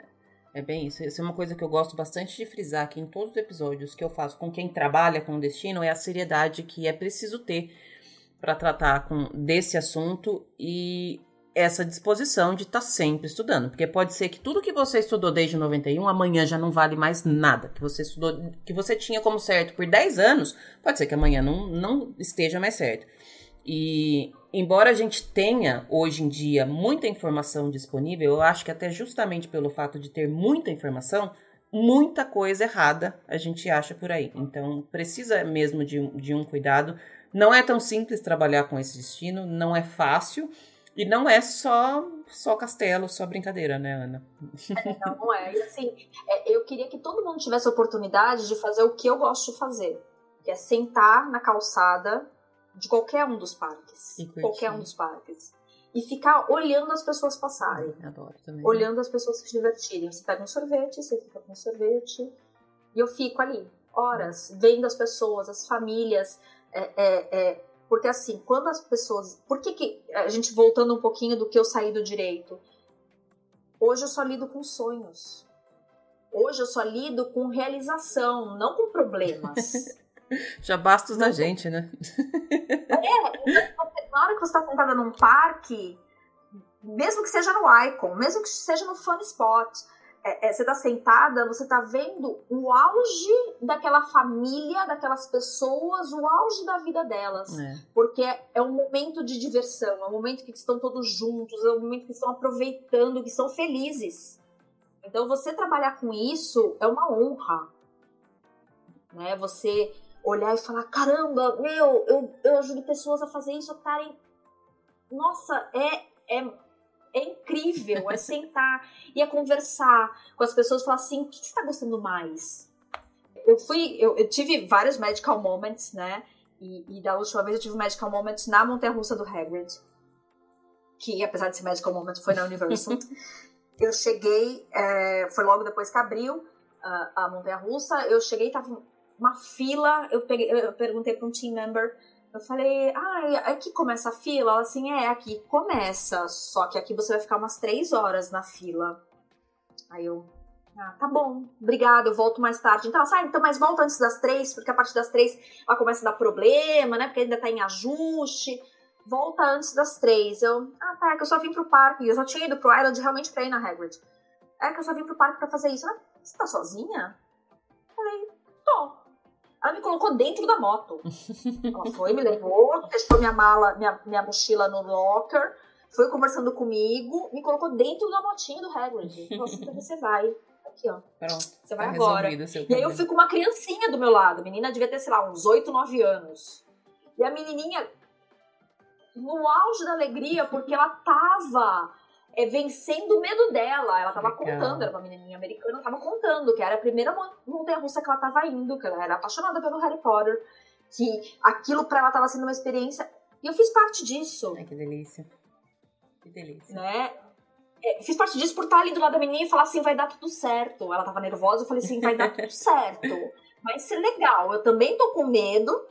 É bem isso. Isso é uma coisa que eu gosto bastante de frisar aqui em todos os episódios que eu faço com quem trabalha com o destino, é a seriedade que é preciso ter para tratar com desse assunto e essa disposição de estar tá sempre estudando, porque pode ser que tudo que você estudou desde 91 amanhã já não vale mais nada, que você estudou, que você tinha como certo por 10 anos, pode ser que amanhã não, não esteja mais certo. E embora a gente tenha hoje em dia muita informação disponível, eu acho que até justamente pelo fato de ter muita informação, muita coisa errada a gente acha por aí. Então precisa mesmo de, de um cuidado. Não é tão simples trabalhar com esse destino, não é fácil. E não é só só castelo, só brincadeira, né, Ana? É, não, não é. E assim, é, eu queria que todo mundo tivesse a oportunidade de fazer o que eu gosto de fazer, que é sentar na calçada de qualquer um dos parques, qualquer um dos parques, e ficar olhando as pessoas passarem. Adoro também. Olhando as pessoas se divertirem. Você pega um sorvete, você fica com um sorvete, e eu fico ali horas vendo as pessoas, as famílias. É, é, é, porque assim, quando as pessoas. Por que, que a gente voltando um pouquinho do que eu saí do direito? Hoje eu só lido com sonhos. Hoje eu só lido com realização, não com problemas. Já basta os da gente, né? É, então, na hora que você está sentada num parque, mesmo que seja no Icon, mesmo que seja no Fun Spot, é, é, você tá sentada, você tá vendo o auge daquela família, daquelas pessoas, o auge da vida delas. É. Porque é, é, um momento de diversão, é um momento que estão todos juntos, é um momento que estão aproveitando, que são felizes. Então você trabalhar com isso é uma honra. Né? Você olhar e falar, caramba, meu, eu, eu ajudo pessoas a fazer isso, a estarem. Nossa, é, é é incrível, é sentar e é conversar com as pessoas falar assim, o que você está gostando mais? Eu fui, eu, eu, tive vários medical moments, né? E, e, da última vez eu tive um medical moment na montanha-russa do Hagrid, que apesar de ser medical moment foi na Universal. eu cheguei, é, foi logo depois que abriu uh, a montanha-russa, eu cheguei, tava uma fila, eu, peguei, eu perguntei para um team member eu falei, ah, aqui começa a fila? Ela assim, é, aqui começa, só que aqui você vai ficar umas três horas na fila. Aí eu, ah, tá bom, obrigada, eu volto mais tarde. Então, ela ah, então, mas volta antes das três, porque a partir das três ela começa a dar problema, né? Porque ainda tá em ajuste. Volta antes das três. Eu, ah, tá, é que eu só vim pro parque. Eu já tinha ido pro Island realmente pra ir na Hagrid. É que eu só vim pro parque pra fazer isso. Ah, você tá sozinha? Ela me colocou dentro da moto. Ela foi, me levou, deixou minha mala, minha, minha mochila no locker, foi conversando comigo, me colocou dentro da motinha do Hagrid. Falou assim, então você vai. Aqui, ó. Pronto. Você vai tá agora. E aí eu fui com uma criancinha do meu lado. A menina devia ter, sei lá, uns 8, 9 anos. E a menininha, no auge da alegria, porque ela tava é, vencendo o medo dela. Ela tava Legal. contando, era uma menininha americana, tava contando que era a primeira montanha-russa que ela tava indo, que ela era apaixonada pelo Harry Potter, que aquilo para ela tava sendo uma experiência. E eu fiz parte disso. Ai, que delícia. Que delícia. Né? É, fiz parte disso por estar ali do lado da menina e falar assim, vai dar tudo certo. Ela tava nervosa, eu falei assim, vai dar tudo certo. Vai ser legal. Eu também tô com medo.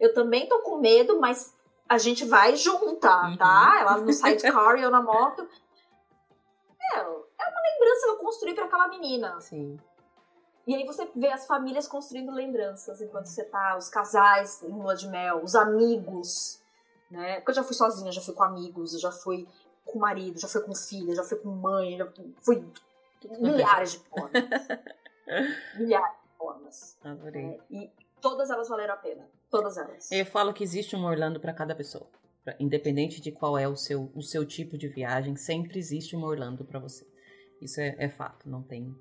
Eu também tô com medo, mas a gente vai juntar, uhum. tá? Ela no sidecar e eu na moto. É, é uma lembrança que eu construí para aquela menina. Sim. E aí você vê as famílias construindo lembranças enquanto você tá, os casais em lua de mel, os amigos, né? Porque eu já fui sozinha, já fui com amigos, já fui com marido, já fui com filha, já fui com mãe, já fui milhares de formas. milhares de formas. Adorei. É, e todas elas valeram a pena. Todas elas. Eu falo que existe um Orlando para cada pessoa. Independente de qual é o seu, o seu tipo de viagem, sempre existe um Orlando para você. Isso é, é fato, não tem,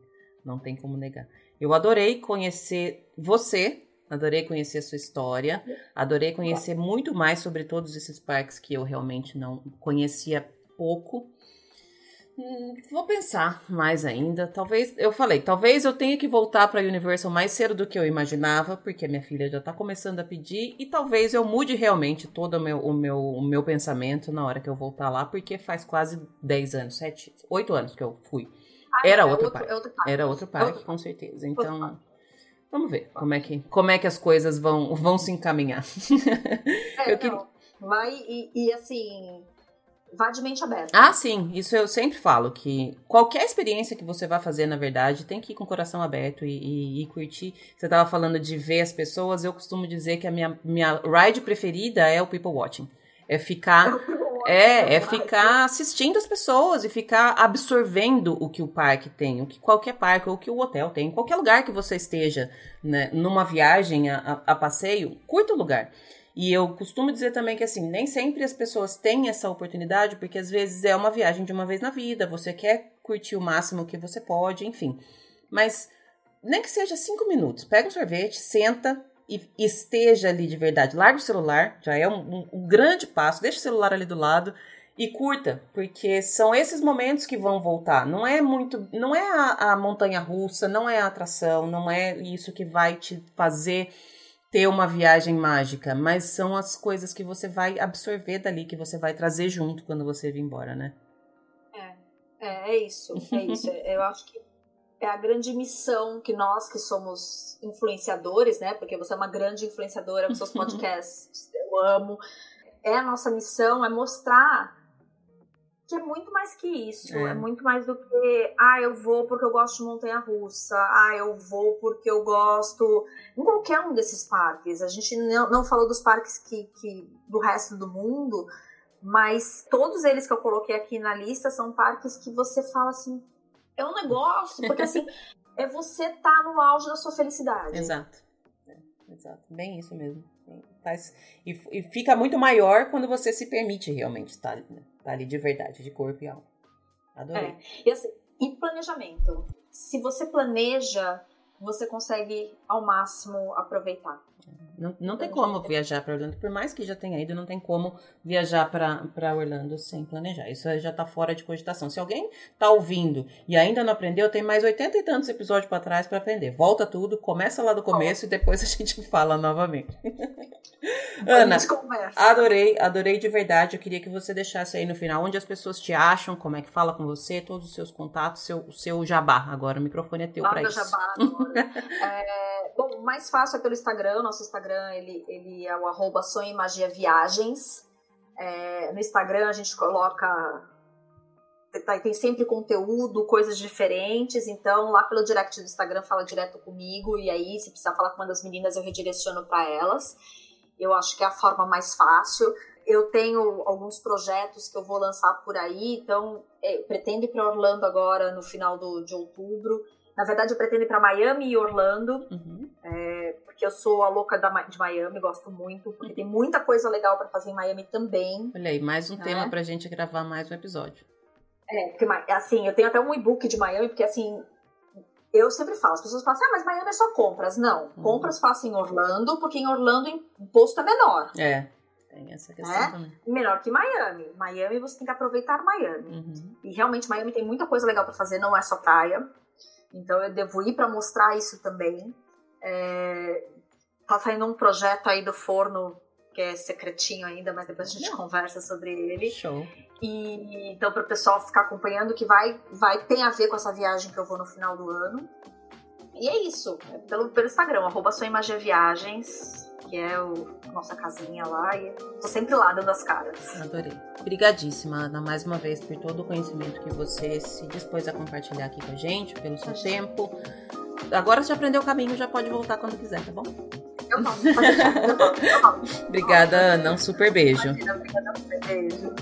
não tem como negar. Eu adorei conhecer você, adorei conhecer a sua história, adorei conhecer muito mais sobre todos esses parques que eu realmente não conhecia pouco. Hum, vou pensar mais ainda. Talvez, eu falei, talvez eu tenha que voltar para a Universal mais cedo do que eu imaginava, porque a minha filha já está começando a pedir, e talvez eu mude realmente todo o meu, o meu, o meu pensamento na hora que eu voltar lá, porque faz quase 10 anos, 7, 8 anos que eu fui. Ah, Era é outro, outro, parque. outro, parque. Era outro parque, outro com certeza. Então, vamos ver como é que, como é que as coisas vão, vão se encaminhar. É, eu queria... Vai e, e assim, vá de mente aberta. Ah, sim, isso eu sempre falo, que qualquer experiência que você vai fazer, na verdade, tem que ir com o coração aberto e, e, e curtir. Você estava falando de ver as pessoas, eu costumo dizer que a minha, minha ride preferida é o people watching. É ficar. É, é ficar assistindo as pessoas e ficar absorvendo o que o parque tem, o que qualquer parque ou o que o hotel tem, qualquer lugar que você esteja, né, numa viagem a, a, a passeio, curta o lugar. E eu costumo dizer também que, assim, nem sempre as pessoas têm essa oportunidade, porque às vezes é uma viagem de uma vez na vida, você quer curtir o máximo que você pode, enfim. Mas nem que seja cinco minutos, pega um sorvete, senta e esteja ali de verdade. Larga o celular, já é um, um, um grande passo, deixa o celular ali do lado e curta, porque são esses momentos que vão voltar. Não é muito, não é a, a montanha russa, não é a atração, não é isso que vai te fazer ter uma viagem mágica, mas são as coisas que você vai absorver dali, que você vai trazer junto quando você vir embora, né? É, é, é isso, é isso. Eu acho que é a grande missão que nós que somos influenciadores, né? Porque você é uma grande influenciadora com seus podcasts, eu amo. É a nossa missão, é mostrar que é muito mais que isso. É. é. muito mais do que, ah, eu vou porque eu gosto de montanha russa, ah, eu vou porque eu gosto. Em qualquer um desses parques. A gente não, não falou dos parques que, que do resto do mundo, mas todos eles que eu coloquei aqui na lista são parques que você fala assim, é um negócio, porque assim, é você tá no auge da sua felicidade. Exato. É, exato. Bem isso mesmo. Faz, e, e, fica muito maior quando você se permite realmente estar, né? Tá ali de verdade, de corpo e alma. Adorei. É. E, assim, e planejamento. Se você planeja, você consegue ao máximo aproveitar. Não, não tem como viajar para Orlando, por mais que já tenha ido, não tem como viajar para Orlando sem planejar. Isso já está fora de cogitação. Se alguém está ouvindo e ainda não aprendeu, tem mais 80 e tantos episódios para trás para aprender. Volta tudo, começa lá do começo e depois a gente fala novamente. Ana, adorei, adorei de verdade. Eu queria que você deixasse aí no final onde as pessoas te acham, como é que fala com você, todos os seus contatos, seu, o seu jabá. Agora o microfone é teu para isso. Jabá, é, bom, mais fácil é pelo Instagram, nosso Instagram ele, ele é o arroba Sonho Magia Viagens. É, no Instagram a gente coloca tá, tem sempre conteúdo, coisas diferentes, então lá pelo direct do Instagram fala direto comigo, e aí se precisar falar com uma das meninas eu redireciono para elas. Eu acho que é a forma mais fácil. Eu tenho alguns projetos que eu vou lançar por aí, então é, pretendo ir para Orlando agora no final do, de outubro. Na verdade, eu pretendo ir para Miami e Orlando, uhum. é, porque eu sou a louca da, de Miami, gosto muito, porque tem muita coisa legal para fazer em Miami também. Olha aí, mais um né? tema pra gente gravar mais um episódio. É, porque assim, eu tenho até um e-book de Miami, porque assim, eu sempre falo, as pessoas falam assim, ah, mas Miami é só compras. Não, uhum. compras faço em Orlando, porque em Orlando o imposto é menor. É. Tem essa questão é? também. Menor que Miami. Miami você tem que aproveitar Miami. Uhum. E realmente Miami tem muita coisa legal para fazer, não é só praia. Então eu devo ir para mostrar isso também. É, tá saindo um projeto aí do forno que é secretinho ainda, mas depois a gente conversa sobre ele. Show. E então para o pessoal ficar acompanhando que vai vai tem a ver com essa viagem que eu vou no final do ano. E é isso, é pelo, pelo Instagram, arroba Viagens, que é o nossa casinha lá, e tô sempre lá dando as caras. Adorei. Obrigadíssima, Ana, mais uma vez, por todo o conhecimento que você se dispôs a compartilhar aqui com a gente, pelo seu tempo. Agora você aprendeu o caminho, já pode voltar quando quiser, tá bom? Eu volto. Obrigada, Ana. Um super beijo. Imagina, obrigada, um super beijo.